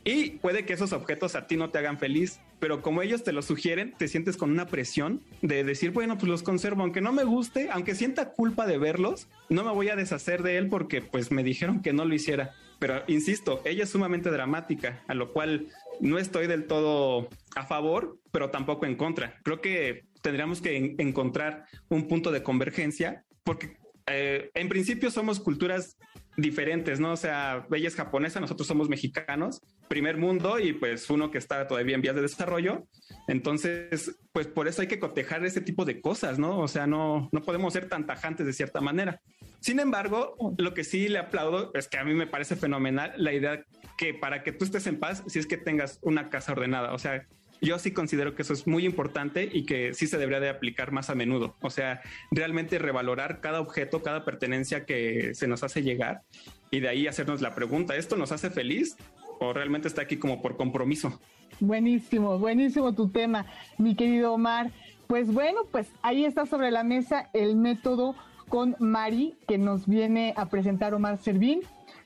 Y puede que esos objetos a ti no te hagan feliz, pero como ellos te lo sugieren, te sientes con una presión de decir, bueno, pues los conservo, aunque no me guste, aunque sienta culpa de verlos, no me voy a deshacer de él porque pues me dijeron que no lo hiciera. Pero insisto, ella es sumamente dramática, a lo cual no estoy del todo a favor, pero tampoco en contra. Creo que tendríamos que encontrar un punto de convergencia porque eh, en principio somos culturas diferentes, ¿no? O sea, ella es japonesa, nosotros somos mexicanos, primer mundo y pues uno que está todavía en vías de desarrollo. Entonces, pues por eso hay que cotejar ese tipo de cosas, ¿no? O sea, no, no podemos ser tan tajantes de cierta manera. Sin embargo, lo que sí le aplaudo es que a mí me parece fenomenal la idea que para que tú estés en paz, si es que tengas una casa ordenada, o sea, yo sí considero que eso es muy importante y que sí se debería de aplicar más a menudo. O sea, realmente revalorar cada objeto, cada pertenencia que se nos hace llegar y de ahí hacernos la pregunta, ¿esto nos hace feliz o realmente está aquí como por compromiso? Buenísimo, buenísimo tu tema, mi querido Omar. Pues bueno, pues ahí está sobre la mesa el método con Mari que nos viene a presentar Omar Servín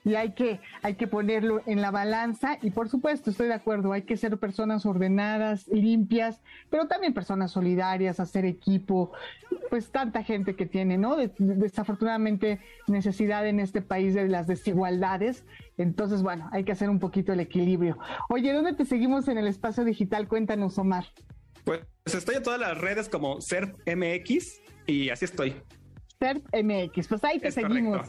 y hay que, hay que ponerlo en la balanza y por supuesto estoy de acuerdo, hay que ser personas ordenadas, limpias, pero también personas solidarias, hacer equipo, pues tanta gente que tiene, ¿no? desafortunadamente necesidad en este país de las desigualdades, entonces bueno, hay que hacer un poquito el equilibrio. Oye, ¿dónde te seguimos en el espacio digital? Cuéntanos, Omar. Pues estoy en todas las redes como SERPMX y así estoy. SERPMX, pues ahí te seguimos.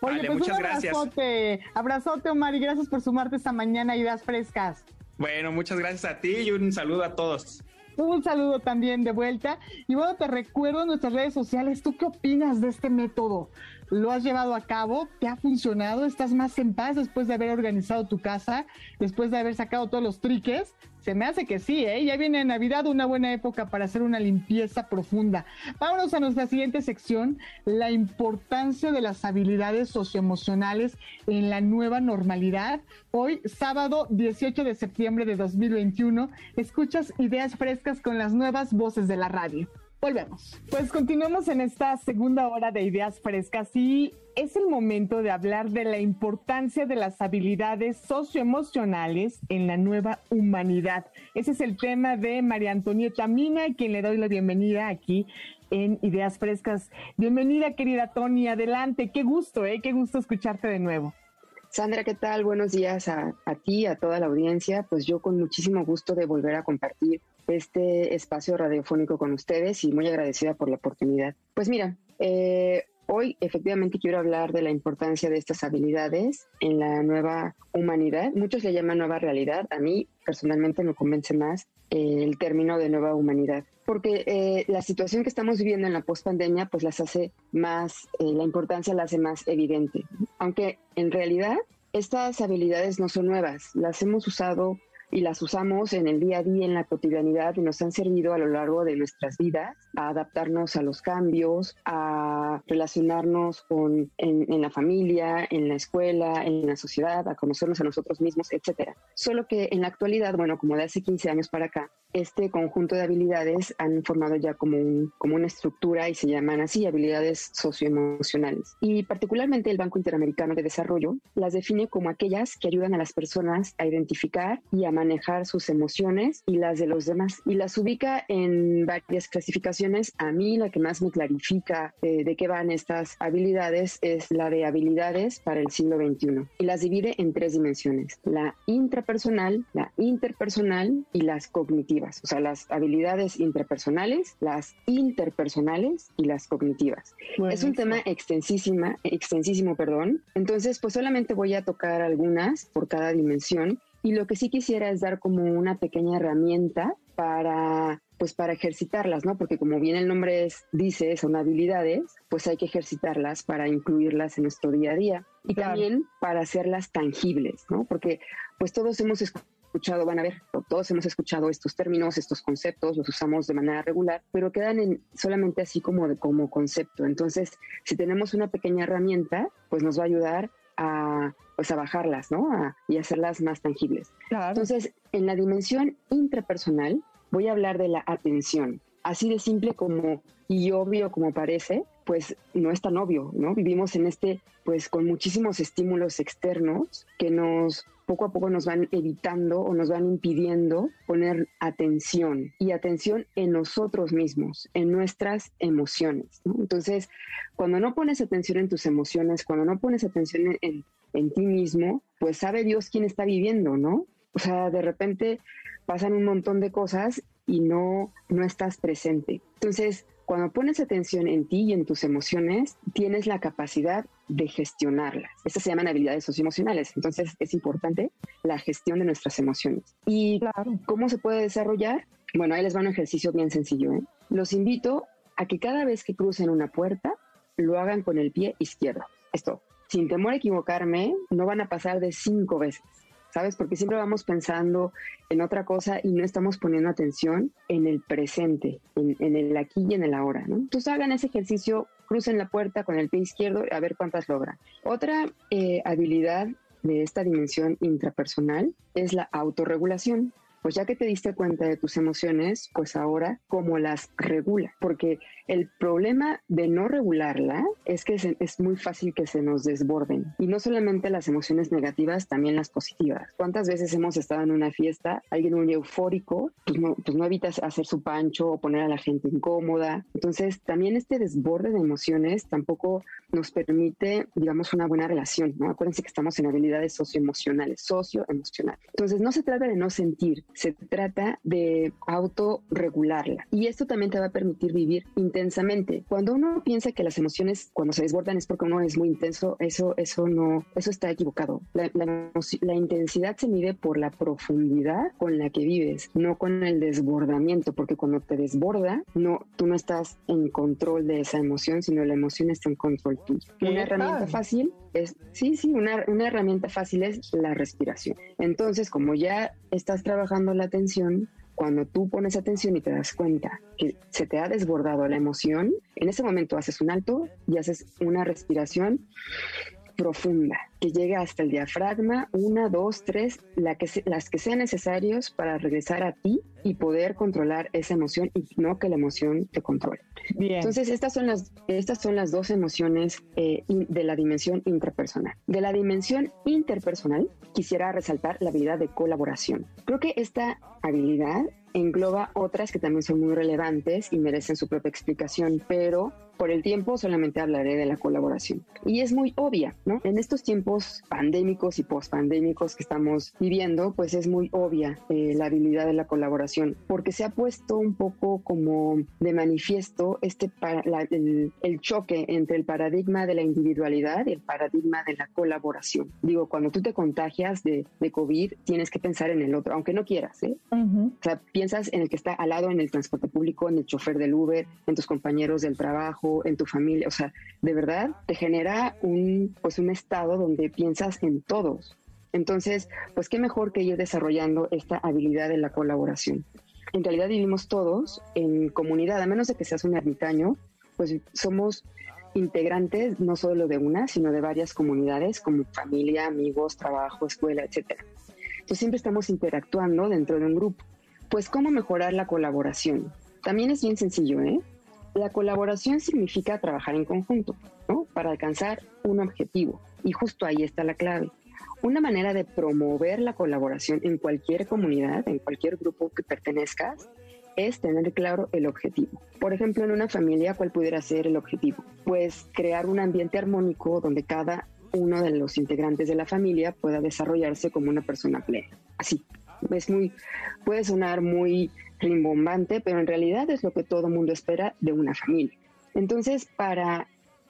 Oye, pues muchas un abrazote, gracias. abrazote, Omar, y gracias por sumarte esta mañana a Ideas Frescas. Bueno, muchas gracias a ti y un saludo a todos. Un saludo también de vuelta. Y bueno, te recuerdo en nuestras redes sociales, ¿tú qué opinas de este método? Lo has llevado a cabo, te ha funcionado, estás más en paz después de haber organizado tu casa, después de haber sacado todos los triques. Se me hace que sí, ¿eh? Ya viene Navidad, una buena época para hacer una limpieza profunda. Vámonos a nuestra siguiente sección, la importancia de las habilidades socioemocionales en la nueva normalidad. Hoy, sábado 18 de septiembre de 2021, escuchas ideas frescas con las nuevas voces de la radio. Volvemos. Pues continuamos en esta segunda hora de ideas frescas y es el momento de hablar de la importancia de las habilidades socioemocionales en la nueva humanidad. Ese es el tema de María Antonieta Mina, a quien le doy la bienvenida aquí en Ideas Frescas. Bienvenida, querida Tony, adelante. Qué gusto, ¿eh? Qué gusto escucharte de nuevo. Sandra, ¿qué tal? Buenos días a, a ti, a toda la audiencia. Pues yo con muchísimo gusto de volver a compartir este espacio radiofónico con ustedes y muy agradecida por la oportunidad. Pues mira, eh, hoy efectivamente quiero hablar de la importancia de estas habilidades en la nueva humanidad. Muchos le llaman nueva realidad. A mí personalmente me convence más eh, el término de nueva humanidad, porque eh, la situación que estamos viviendo en la pospandemia pues las hace más, la importancia la hace más evidente. Aunque en realidad estas habilidades no son nuevas, las hemos usado y las usamos en el día a día, en la cotidianidad y nos han servido a lo largo de nuestras vidas a adaptarnos a los cambios, a relacionarnos con, en, la familia, en la escuela, en la sociedad, a conocernos a nosotros mismos, etcétera. Solo que en la actualidad, bueno, como de hace 15 años para acá, este conjunto de habilidades han formado ya como, un, como una estructura y se llaman así habilidades socioemocionales. Y particularmente el Banco Interamericano de Desarrollo las define como aquellas que ayudan a las personas a identificar y a manejar sus emociones y las de los demás. Y las ubica en varias clasificaciones. A mí la que más me clarifica eh, de qué van estas habilidades es la de habilidades para el siglo XXI. Y las divide en tres dimensiones. La intrapersonal, la interpersonal y las cognitivas. O sea, las habilidades intrapersonales, las interpersonales y las cognitivas. Es un tema extensísima, extensísimo, perdón. Entonces, pues solamente voy a tocar algunas por cada dimensión y lo que sí quisiera es dar como una pequeña herramienta para pues para ejercitarlas, ¿no? Porque como bien el nombre es, dice, son habilidades, pues hay que ejercitarlas para incluirlas en nuestro día a día y también para hacerlas tangibles, ¿no? Porque pues todos hemos escuchado, van a ver, todos hemos escuchado estos términos, estos conceptos, los usamos de manera regular, pero quedan en, solamente así como, de, como concepto. Entonces, si tenemos una pequeña herramienta, pues nos va a ayudar a, pues a bajarlas, ¿no? y hacerlas más tangibles. Entonces, en la dimensión intrapersonal, voy a hablar de la atención. Así de simple como y obvio como parece, pues no es tan obvio, ¿no? Vivimos en este, pues con muchísimos estímulos externos que nos poco a poco nos van evitando o nos van impidiendo poner atención y atención en nosotros mismos, en nuestras emociones. Entonces, cuando no pones atención en tus emociones, cuando no pones atención en, en ti mismo, pues sabe Dios quién está viviendo, ¿no? O sea, de repente pasan un montón de cosas y no, no estás presente. Entonces, cuando pones atención en ti y en tus emociones, tienes la capacidad de gestionarlas. Estas se llaman habilidades socioemocionales. Entonces es importante la gestión de nuestras emociones. ¿Y cómo se puede desarrollar? Bueno, ahí les va un ejercicio bien sencillo. ¿eh? Los invito a que cada vez que crucen una puerta, lo hagan con el pie izquierdo. Esto, sin temor a equivocarme, no van a pasar de cinco veces. ¿sabes? Porque siempre vamos pensando en otra cosa y no estamos poniendo atención en el presente, en, el aquí y en el ahora, ¿no? Entonces hagan ese ejercicio, crucen la puerta con el pie izquierdo a ver cuántas logran. Otra eh, habilidad de esta dimensión intrapersonal es la autorregulación pues ya que te diste cuenta de tus emociones, pues ahora cómo las regula, porque el problema de no regularla es que es muy fácil que se nos desborden y no solamente las emociones negativas, también las positivas. ¿Cuántas veces hemos estado en una fiesta, alguien muy eufórico, pues no, pues hacer su pancho o poner a la gente incómoda? Entonces también este desborde de emociones tampoco nos permite, digamos, una buena relación, ¿no? Acuérdense que estamos en habilidades socioemocionales, socioemocionales. Entonces no se trata de no sentir, se trata de autorregularla. Y esto también te va a permitir vivir. Cuando uno piensa que las emociones cuando se desbordan es porque uno es muy intenso, eso, eso no, eso está equivocado. La, la intensidad se mide por la profundidad con la que vives, no con el desbordamiento, porque cuando te desborda, no, tú no estás en control de esa emoción, sino la emoción está en control tuyo. Una herramienta fácil es, sí, sí, una, una herramienta fácil es la respiración. Entonces, como ya estás trabajando la atención, cuando tú pones atención y te das cuenta que se te ha desbordado la emoción, en ese momento haces un alto y haces una respiración profunda, que llegue hasta el diafragma, una, dos, tres, la que las que sean necesarios para regresar a ti y poder controlar esa emoción y no que la emoción te controle. Entonces, estas son las, estas son las dos emociones eh, de la dimensión intrapersonal. De la dimensión interpersonal, quisiera resaltar la habilidad de colaboración. Creo que esta habilidad engloba otras que también son muy relevantes y merecen su propia explicación, pero por el tiempo solamente hablaré de la colaboración. Y es muy obvia, ¿no? En estos tiempos pandémicos y pospandémicos que estamos viviendo, pues es muy obvia eh, la habilidad de la colaboración, porque se ha puesto un poco como de manifiesto este el, choque entre el paradigma de la individualidad y el paradigma de la colaboración. Digo, cuando tú te contagias de, de COVID, tienes que pensar en el otro, aunque no quieras, ¿eh? O sea, piensas en el que está al lado en el transporte público, en el chofer del Uber, en tus compañeros del trabajo, en tu familia. O sea, de verdad te genera un, pues un estado donde piensas en todos. Entonces, pues qué mejor que ir desarrollando esta habilidad de la colaboración. En realidad vivimos todos en comunidad, a menos de que seas un ermitaño, pues somos integrantes no solo de una, sino de varias comunidades como familia, amigos, trabajo, escuela, etcétera. Entonces siempre estamos interactuando dentro de un grupo. Pues cómo mejorar la colaboración. También es bien sencillo, ¿eh? La colaboración significa trabajar en conjunto, ¿no? Para alcanzar un objetivo. Y justo ahí está la clave. Una manera de promover la colaboración en cualquier comunidad, en cualquier grupo que pertenezcas, es tener claro el objetivo. Por ejemplo, en una familia, ¿cuál pudiera ser el objetivo? Pues crear un ambiente armónico donde cada uno de los integrantes de la familia pueda desarrollarse como una persona plena. Así, es muy, puede sonar muy rimbombante, pero en realidad es lo que todo mundo espera de una familia. Entonces, para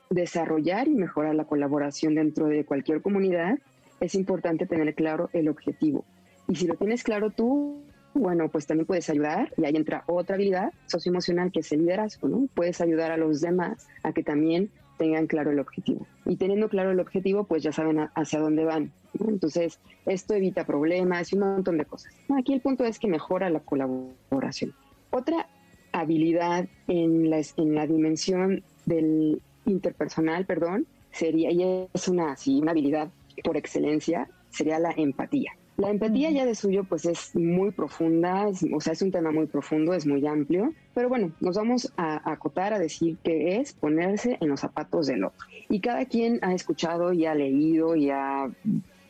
desarrollar y mejorar la colaboración dentro de cualquier comunidad, es importante tener claro el objetivo. Y si lo tienes claro tú, bueno, pues también puedes ayudar, y ahí entra otra habilidad socioemocional que es el liderazgo, ¿no? Puedes ayudar a los demás a que también tengan claro el objetivo. Y teniendo claro el objetivo, pues ya saben hacia dónde van. Entonces, esto evita problemas y un montón de cosas. Aquí el punto es que mejora la colaboración. Otra habilidad en la, en la dimensión del interpersonal, perdón, sería, y es una, sí, una habilidad por excelencia, sería la empatía. La empatía ya de suyo pues es muy profunda, o sea, es un tema muy profundo, es muy amplio, pero bueno, nos vamos a, acotar a decir que es ponerse en los zapatos del otro. Y cada quien ha escuchado y ha leído y ha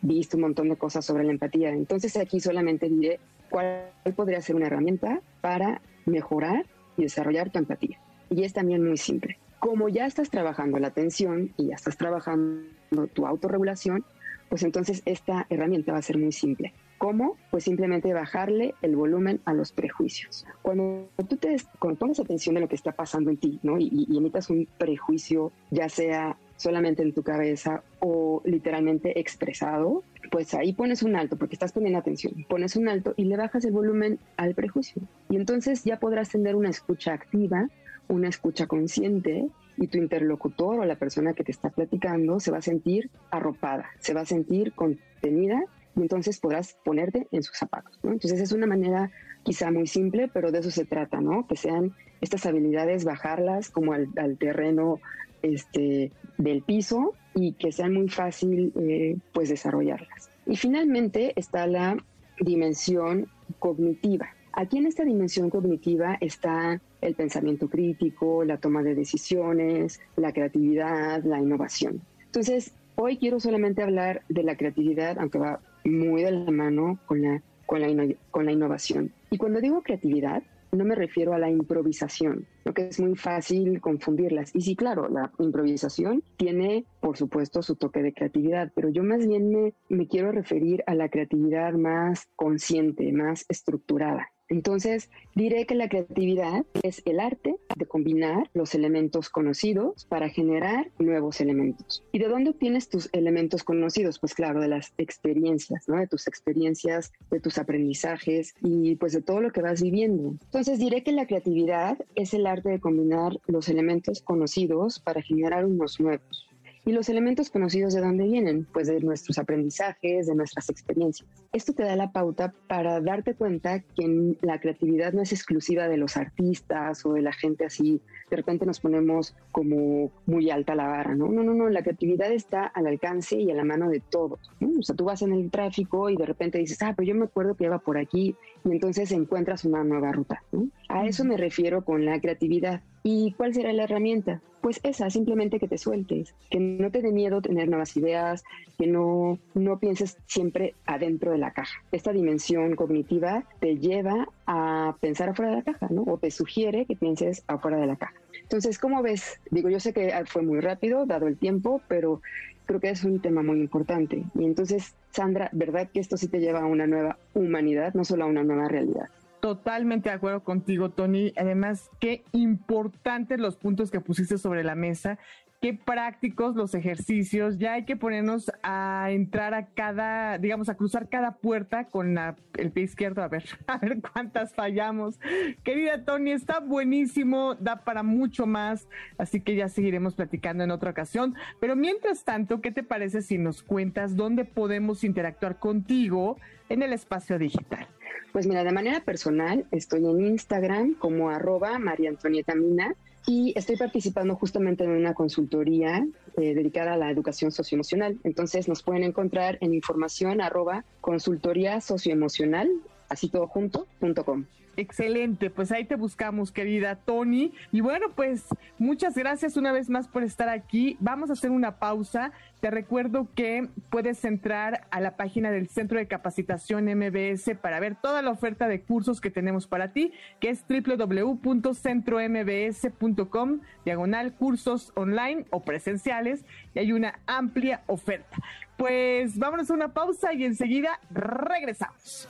visto un montón de cosas sobre la empatía. Entonces aquí solamente diré cuál podría ser una herramienta para mejorar y desarrollar tu empatía. Y es también muy simple. Como ya estás trabajando la atención y ya estás trabajando tu autorregulación, pues entonces esta herramienta va a ser muy simple. ¿Cómo? Pues simplemente bajarle el volumen a los prejuicios. Cuando tú te cuando pones atención a lo que está pasando en ti, ¿no? Y, y, emitas un prejuicio, ya sea solamente en tu cabeza o literalmente expresado, pues ahí pones un alto, porque estás poniendo atención, pones un alto y le bajas el volumen al prejuicio. Y entonces ya podrás tener una escucha activa, una escucha consciente y tu interlocutor o la persona que te está platicando se va a sentir arropada, se va a sentir contenida y entonces podrás ponerte en sus zapatos. ¿no? Entonces es una manera quizá muy simple, pero de eso se trata, ¿no? Que sean estas habilidades, bajarlas como al, terreno este, del piso y que sean muy fácil eh, pues desarrollarlas. Y finalmente está la dimensión cognitiva. Aquí en esta dimensión cognitiva está el pensamiento crítico, la toma de decisiones, la creatividad, la innovación. Entonces, hoy quiero solamente hablar de la creatividad, aunque va muy de la mano con la, con la, con la innovación. Y cuando digo creatividad, no me refiero a la improvisación, lo que es muy fácil confundirlas. Y sí, claro, la improvisación tiene, por supuesto, su toque de creatividad, pero yo más bien me, me quiero referir a la creatividad más consciente, más estructurada. Entonces, diré que la creatividad es el arte de combinar los elementos conocidos para generar nuevos elementos. ¿Y de dónde obtienes tus elementos conocidos? Pues claro, de las experiencias, ¿no? De tus experiencias, de tus aprendizajes y pues de todo lo que vas viviendo. Entonces, diré que la creatividad es el arte de combinar los elementos conocidos para generar unos nuevos. ¿Y los elementos conocidos de dónde vienen? Pues de nuestros aprendizajes, de nuestras experiencias. Esto te da la pauta para darte cuenta que la creatividad no es exclusiva de los artistas o de la gente así. De repente nos ponemos como muy alta la vara, ¿no? No, no, no. La creatividad está al alcance y a la mano de todos. O sea, tú vas en el tráfico y de repente dices, ah, pero yo me acuerdo que iba por aquí y entonces encuentras una nueva ruta. ¿no? A eso me refiero con la creatividad. ¿Y cuál será la herramienta? Pues esa, simplemente que te sueltes, que no te dé miedo tener nuevas ideas, que no, no pienses siempre adentro de la caja. Esta dimensión cognitiva te lleva a pensar afuera de la caja, ¿no? O te sugiere que pienses afuera de la caja. Entonces, ¿cómo ves? Digo, yo sé que fue muy rápido, dado el tiempo, pero creo que es un tema muy importante. Y entonces, Sandra, ¿verdad que esto sí te lleva a una nueva humanidad, no solo a una nueva realidad? Totalmente de acuerdo contigo, Tony. Además, qué importantes los puntos que pusiste sobre la mesa qué prácticos los ejercicios, ya hay que ponernos a entrar a cada, digamos, a cruzar cada puerta con el pie izquierdo, a ver, [LAUGHS] a ver cuántas fallamos. Querida Tony, está buenísimo, da para mucho más, así que ya seguiremos platicando en otra ocasión. Pero mientras tanto, ¿qué te parece si nos cuentas dónde podemos interactuar contigo en el espacio digital? Pues mira, de manera personal, estoy en Instagram como arroba María Antonieta Mina y estoy participando justamente en una consultoría eh, dedicada a la educación socioemocional. Entonces nos pueden encontrar en información arroba consultoría socioemocional, así todo junto, punto com. Excelente, pues ahí te buscamos, querida Tony. Y bueno, pues muchas gracias una vez más por estar aquí. Vamos a hacer una pausa. Te recuerdo que puedes entrar a la página del Centro de Capacitación MBS para ver toda la oferta de cursos que tenemos para ti, que es www.centrombs.com, diagonal cursos online o presenciales, y hay una amplia oferta. Pues vámonos a una pausa y enseguida regresamos.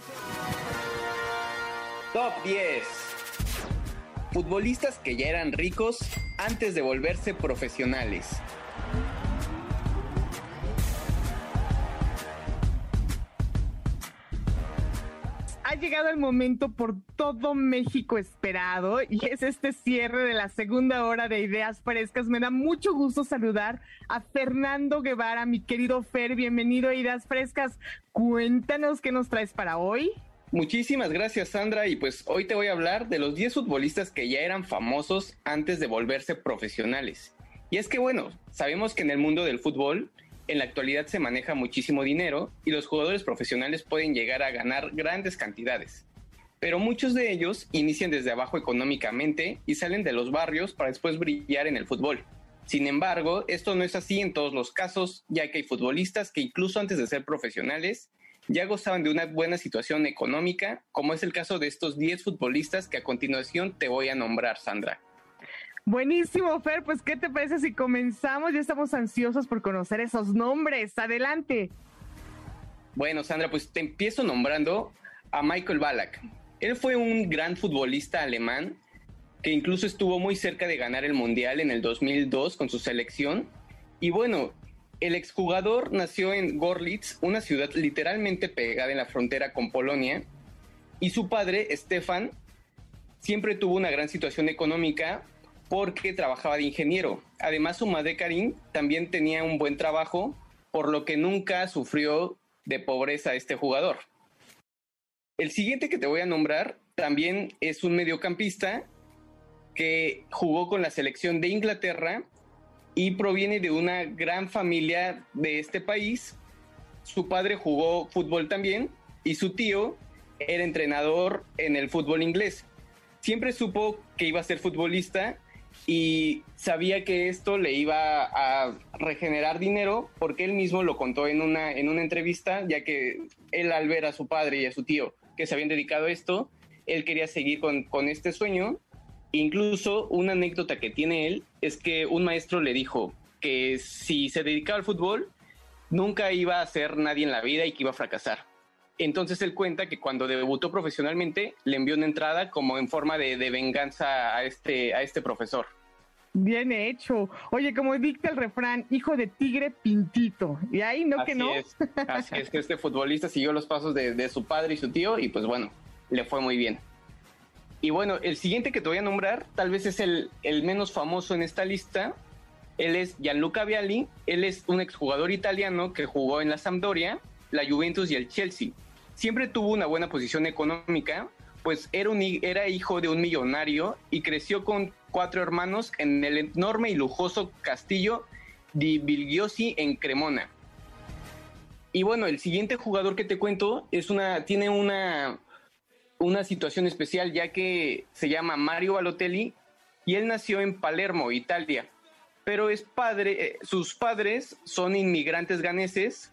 Top 10. Futbolistas que ya eran ricos antes de volverse profesionales. ha llegado el momento por todo México esperado y es este cierre de la segunda hora de Ideas Frescas. Me da mucho gusto saludar a Fernando Guevara, mi querido Fer. Bienvenido a Ideas Frescas. Cuéntanos qué nos traes para hoy. Muchísimas gracias Sandra y pues hoy te voy a hablar de los 10 futbolistas que ya eran famosos antes de volverse profesionales. Y es que bueno, sabemos que en el mundo del fútbol en la actualidad se maneja muchísimo dinero y los jugadores profesionales pueden llegar a ganar grandes cantidades. Pero muchos de ellos inician desde abajo económicamente y salen de los barrios para después brillar en el fútbol. Sin embargo, esto no es así en todos los casos, ya que hay futbolistas que incluso antes de ser profesionales ya gozaban de una buena situación económica, como es el caso de estos 10 futbolistas que a continuación te voy a nombrar, Sandra. Buenísimo, Fer, pues ¿qué te parece si comenzamos? Ya estamos ansiosos por conocer esos nombres. Adelante. Bueno, Sandra, pues te empiezo nombrando a Michael Ballack. Él fue un gran futbolista alemán que incluso estuvo muy cerca de ganar el Mundial en el 2002 con su selección. Y bueno, el exjugador nació en Gorlitz, una ciudad literalmente pegada en la frontera con Polonia, y su padre, Stefan, siempre tuvo una gran situación económica porque trabajaba de ingeniero. Además, su madre Karin también tenía un buen trabajo, por lo que nunca sufrió de pobreza este jugador. El siguiente que te voy a nombrar también es un mediocampista que jugó con la selección de Inglaterra y proviene de una gran familia de este país. Su padre jugó fútbol también y su tío era entrenador en el fútbol inglés. Siempre supo que iba a ser futbolista y sabía que esto le iba a regenerar dinero porque él mismo lo contó en una, en una entrevista, ya que él al ver a su padre y a su tío que se habían dedicado a esto, él quería seguir con, con este sueño. Incluso una anécdota que tiene él es que un maestro le dijo que si se dedicaba al fútbol, nunca iba a ser nadie en la vida y que iba a fracasar. Entonces él cuenta que cuando debutó profesionalmente le envió una entrada como en forma de, de venganza a este, a este profesor. Bien hecho. Oye, como dicta el refrán, hijo de tigre pintito. Y ahí no que no. Es, así es que este futbolista siguió los pasos de, su padre y su tío y pues bueno, le fue muy bien. Y bueno, el siguiente que te voy a nombrar tal vez es el, el menos famoso en esta lista. Él es Gianluca Vialli. Él es un exjugador italiano que jugó en la Sampdoria, la Juventus y el Chelsea. Siempre tuvo una buena posición económica, pues era, un, era hijo de un millonario y creció con cuatro hermanos en el enorme y lujoso castillo di Vilgiosi en Cremona. Y bueno, el siguiente jugador que te cuento es una, tiene una, una situación especial ya que se llama Mario Balotelli y él nació en Palermo, Italia. Pero es padre, eh, sus padres son inmigrantes ganeses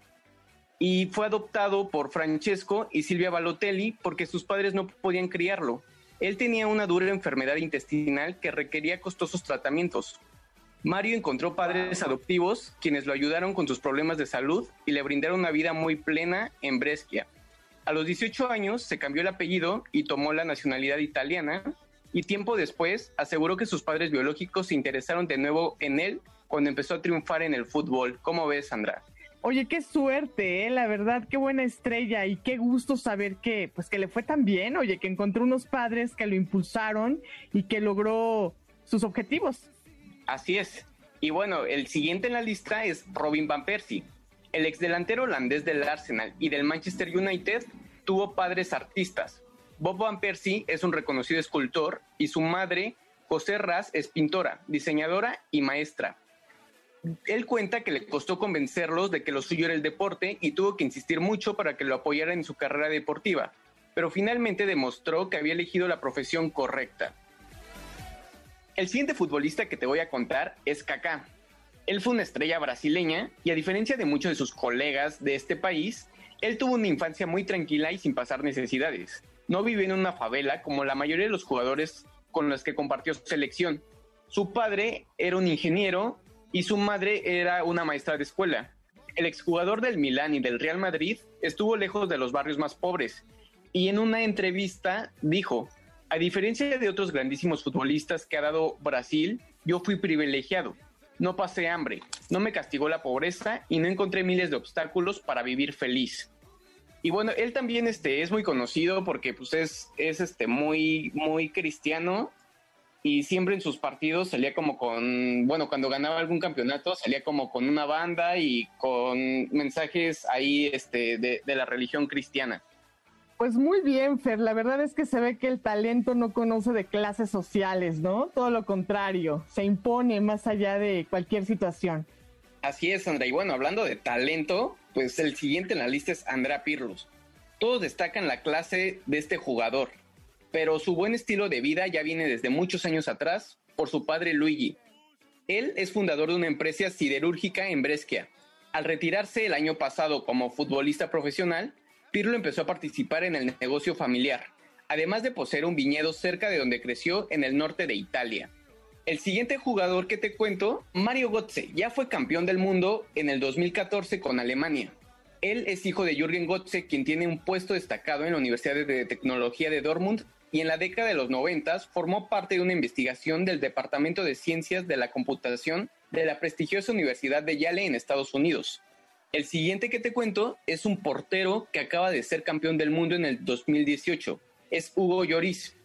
y fue adoptado por Francesco y Silvia Balotelli porque sus padres no podían criarlo. Él tenía una dura enfermedad intestinal que requería costosos tratamientos. Mario encontró padres adoptivos quienes lo ayudaron con sus problemas de salud y le brindaron una vida muy plena en Brescia. A los 18 años se cambió el apellido y tomó la nacionalidad italiana y tiempo después aseguró que sus padres biológicos se interesaron de nuevo en él cuando empezó a triunfar en el fútbol. ¿Cómo ves, Sandra? Oye, qué suerte, ¿eh? la verdad, qué buena estrella y qué gusto saber que, pues, que le fue tan bien, oye, que encontró unos padres que lo impulsaron y que logró sus objetivos. Así es. Y bueno, el siguiente en la lista es Robin Van Persie. El exdelantero holandés del Arsenal y del Manchester United tuvo padres artistas. Bob Van Persie es un reconocido escultor y su madre, José Ras, es pintora, diseñadora y maestra él cuenta que le costó convencerlos de que lo suyo era el deporte y tuvo que insistir mucho para que lo apoyaran en su carrera deportiva, pero finalmente demostró que había elegido la profesión correcta. El siguiente futbolista que te voy a contar es Kaká. Él fue una estrella brasileña y a diferencia de muchos de sus colegas de este país, él tuvo una infancia muy tranquila y sin pasar necesidades. No vivió en una favela como la mayoría de los jugadores con los que compartió su selección. Su padre era un ingeniero y su madre era una maestra de escuela. El exjugador del Milán y del Real Madrid estuvo lejos de los barrios más pobres y en una entrevista dijo, a diferencia de otros grandísimos futbolistas que ha dado Brasil, yo fui privilegiado. No pasé hambre, no me castigó la pobreza y no encontré miles de obstáculos para vivir feliz. Y bueno, él también este, es muy conocido porque pues, es, es este, muy, muy cristiano y siempre en sus partidos salía como con, bueno, cuando ganaba algún campeonato salía como con una banda y con mensajes ahí este, de, de la religión cristiana. Pues muy bien, Fer. La verdad es que se ve que el talento no conoce de clases sociales, ¿no? Todo lo contrario, se impone más allá de cualquier situación. Así es, Andrea. Y bueno, hablando de talento, pues el siguiente en la lista es Andrea Pirlos. Todos destacan la clase de este jugador pero su buen estilo de vida ya viene desde muchos años atrás por su padre Luigi. Él es fundador de una empresa siderúrgica en Brescia. Al retirarse el año pasado como futbolista profesional, Pirlo empezó a participar en el negocio familiar, además de poseer un viñedo cerca de donde creció en el norte de Italia. El siguiente jugador que te cuento, Mario Götze, ya fue campeón del mundo en el 2014 con Alemania. Él es hijo de Jürgen Götze, quien tiene un puesto destacado en la Universidad de Tecnología de Dortmund y en la década de los 90 formó parte de una investigación del Departamento de Ciencias de la Computación de la prestigiosa Universidad de Yale en Estados Unidos. El siguiente que te cuento es un portero que acaba de ser campeón del mundo en el 2018. Es Hugo Lloris.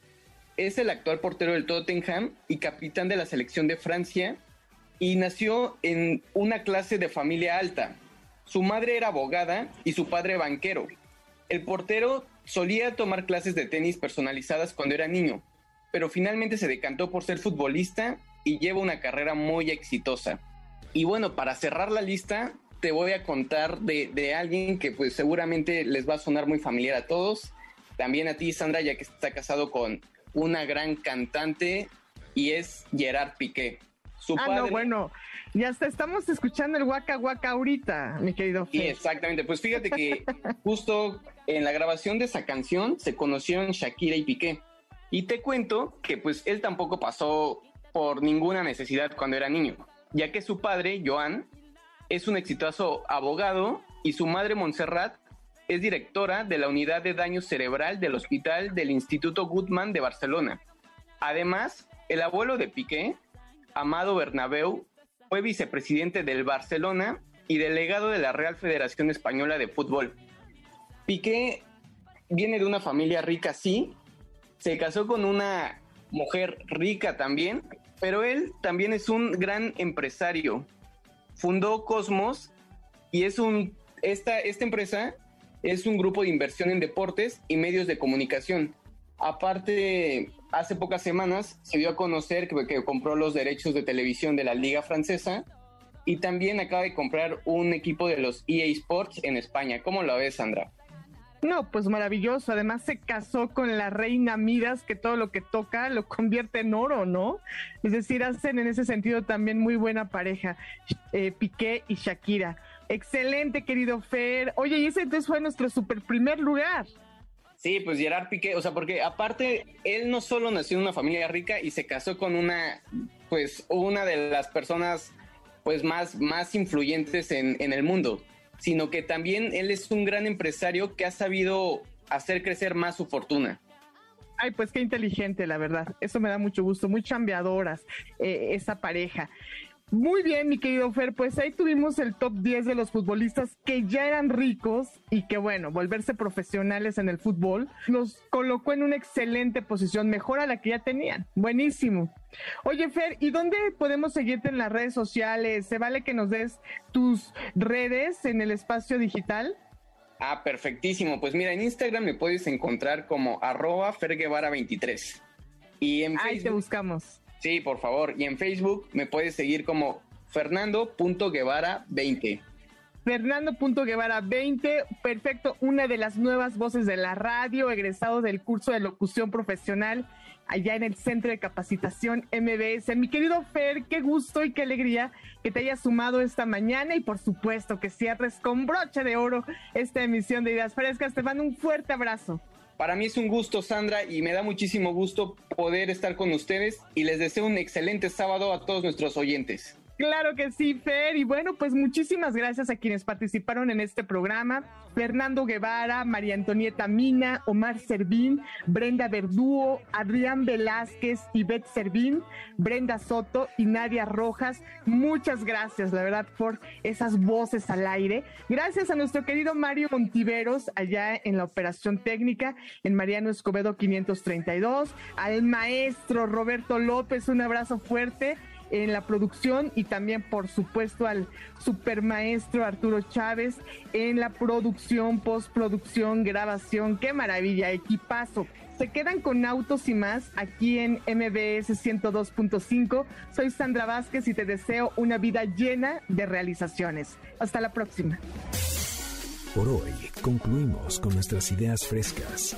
Es el actual portero del Tottenham y capitán de la selección de Francia y nació en una clase de familia alta. Su madre era abogada y su padre banquero. El portero Solía tomar clases de tenis personalizadas cuando era niño, pero finalmente se decantó por ser futbolista y lleva una carrera muy exitosa. Y bueno, para cerrar la lista, te voy a contar de, alguien que pues seguramente les va a sonar muy familiar a todos. También a ti, Sandra, ya que está casado con una gran cantante y es Gerard Piqué. Su ah, no, bueno, ya hasta estamos escuchando el Waka Waka ahorita, mi querido Sí, exactamente. Pues fíjate que [LAUGHS] justo en la grabación de esa canción se conocieron Shakira y Piqué. Y te cuento que pues él tampoco pasó por ninguna necesidad cuando era niño, ya que su padre, Joan, es un exitoso abogado y su madre, Montserrat, es directora de la unidad de daño cerebral del Hospital del Instituto Goodman de Barcelona. Además, el abuelo de Piqué, Amado Bernabeu, fue vicepresidente del Barcelona y delegado de la Real Federación Española de Fútbol. Piqué viene de una familia rica, sí, se casó con una mujer rica también, pero él también es un gran empresario. Fundó Cosmos y es un esta, esta empresa es un grupo de inversión en deportes y medios de comunicación. Aparte, hace pocas semanas se dio a conocer que, compró los derechos de televisión de la Liga Francesa y también acaba de comprar un equipo de los EA Sports en España. ¿Cómo lo ves, Sandra? No, pues maravilloso. Además se casó con la reina Midas, que todo lo que toca lo convierte en oro, ¿no? Es decir, hacen en ese sentido también muy buena pareja, eh, Piqué y Shakira. Excelente, querido Fer. Oye, y ese entonces fue nuestro super primer lugar. Sí, pues Gerard Piqué, o sea, porque aparte él no solo nació en una familia rica y se casó con una, pues una de las personas pues más, más influyentes en, en el mundo, sino que también él es un gran empresario que ha sabido hacer crecer más su fortuna. Ay, pues qué inteligente, la verdad. Eso me da mucho gusto, muy chambeadoras eh, esa pareja. Muy bien, mi querido Fer, pues ahí tuvimos el top 10 de los futbolistas que ya eran ricos y que bueno, volverse profesionales en el fútbol los colocó en una excelente posición, mejor a la que ya tenían. Buenísimo. Oye, Fer, ¿y dónde podemos seguirte en las redes sociales? ¿Se vale que nos des tus redes en el espacio digital? Ah, perfectísimo. Pues mira, en Instagram me puedes encontrar como arroba ferguevara23. Y en Ahí te buscamos. Sí, por favor. Y en Facebook me puedes seguir como Fernando.guevara20. Fernando.guevara20, perfecto, una de las nuevas voces de la radio, egresado del curso de locución profesional allá en el Centro de Capacitación MBS. Mi querido Fer, qué gusto y qué alegría que te hayas sumado esta mañana y por supuesto que cierres con broche de oro esta emisión de Ideas Frescas. Te mando un fuerte abrazo. Para mí es un gusto, Sandra, y me da muchísimo gusto poder estar con ustedes y les deseo un excelente sábado a todos nuestros oyentes. Claro que sí, Fer. Y bueno, pues muchísimas gracias a quienes participaron en este programa. Fernando Guevara, María Antonieta Mina, Omar Servín, Brenda Verdúo, Adrián Velázquez, Ivette Servín, Brenda Soto y Nadia Rojas. Muchas gracias, la verdad, por esas voces al aire. Gracias a nuestro querido Mario Montiveros, allá en la operación técnica, en Mariano Escobedo 532, al maestro Roberto López, un abrazo fuerte en la producción y también, por supuesto, al supermaestro Arturo Chávez en la producción, postproducción, grabación. ¡Qué maravilla! Equipazo. Se quedan con autos y más aquí en MBS 102.5. Soy Sandra Vázquez y te deseo una vida llena de realizaciones. Hasta la próxima. Por hoy concluimos con nuestras ideas frescas.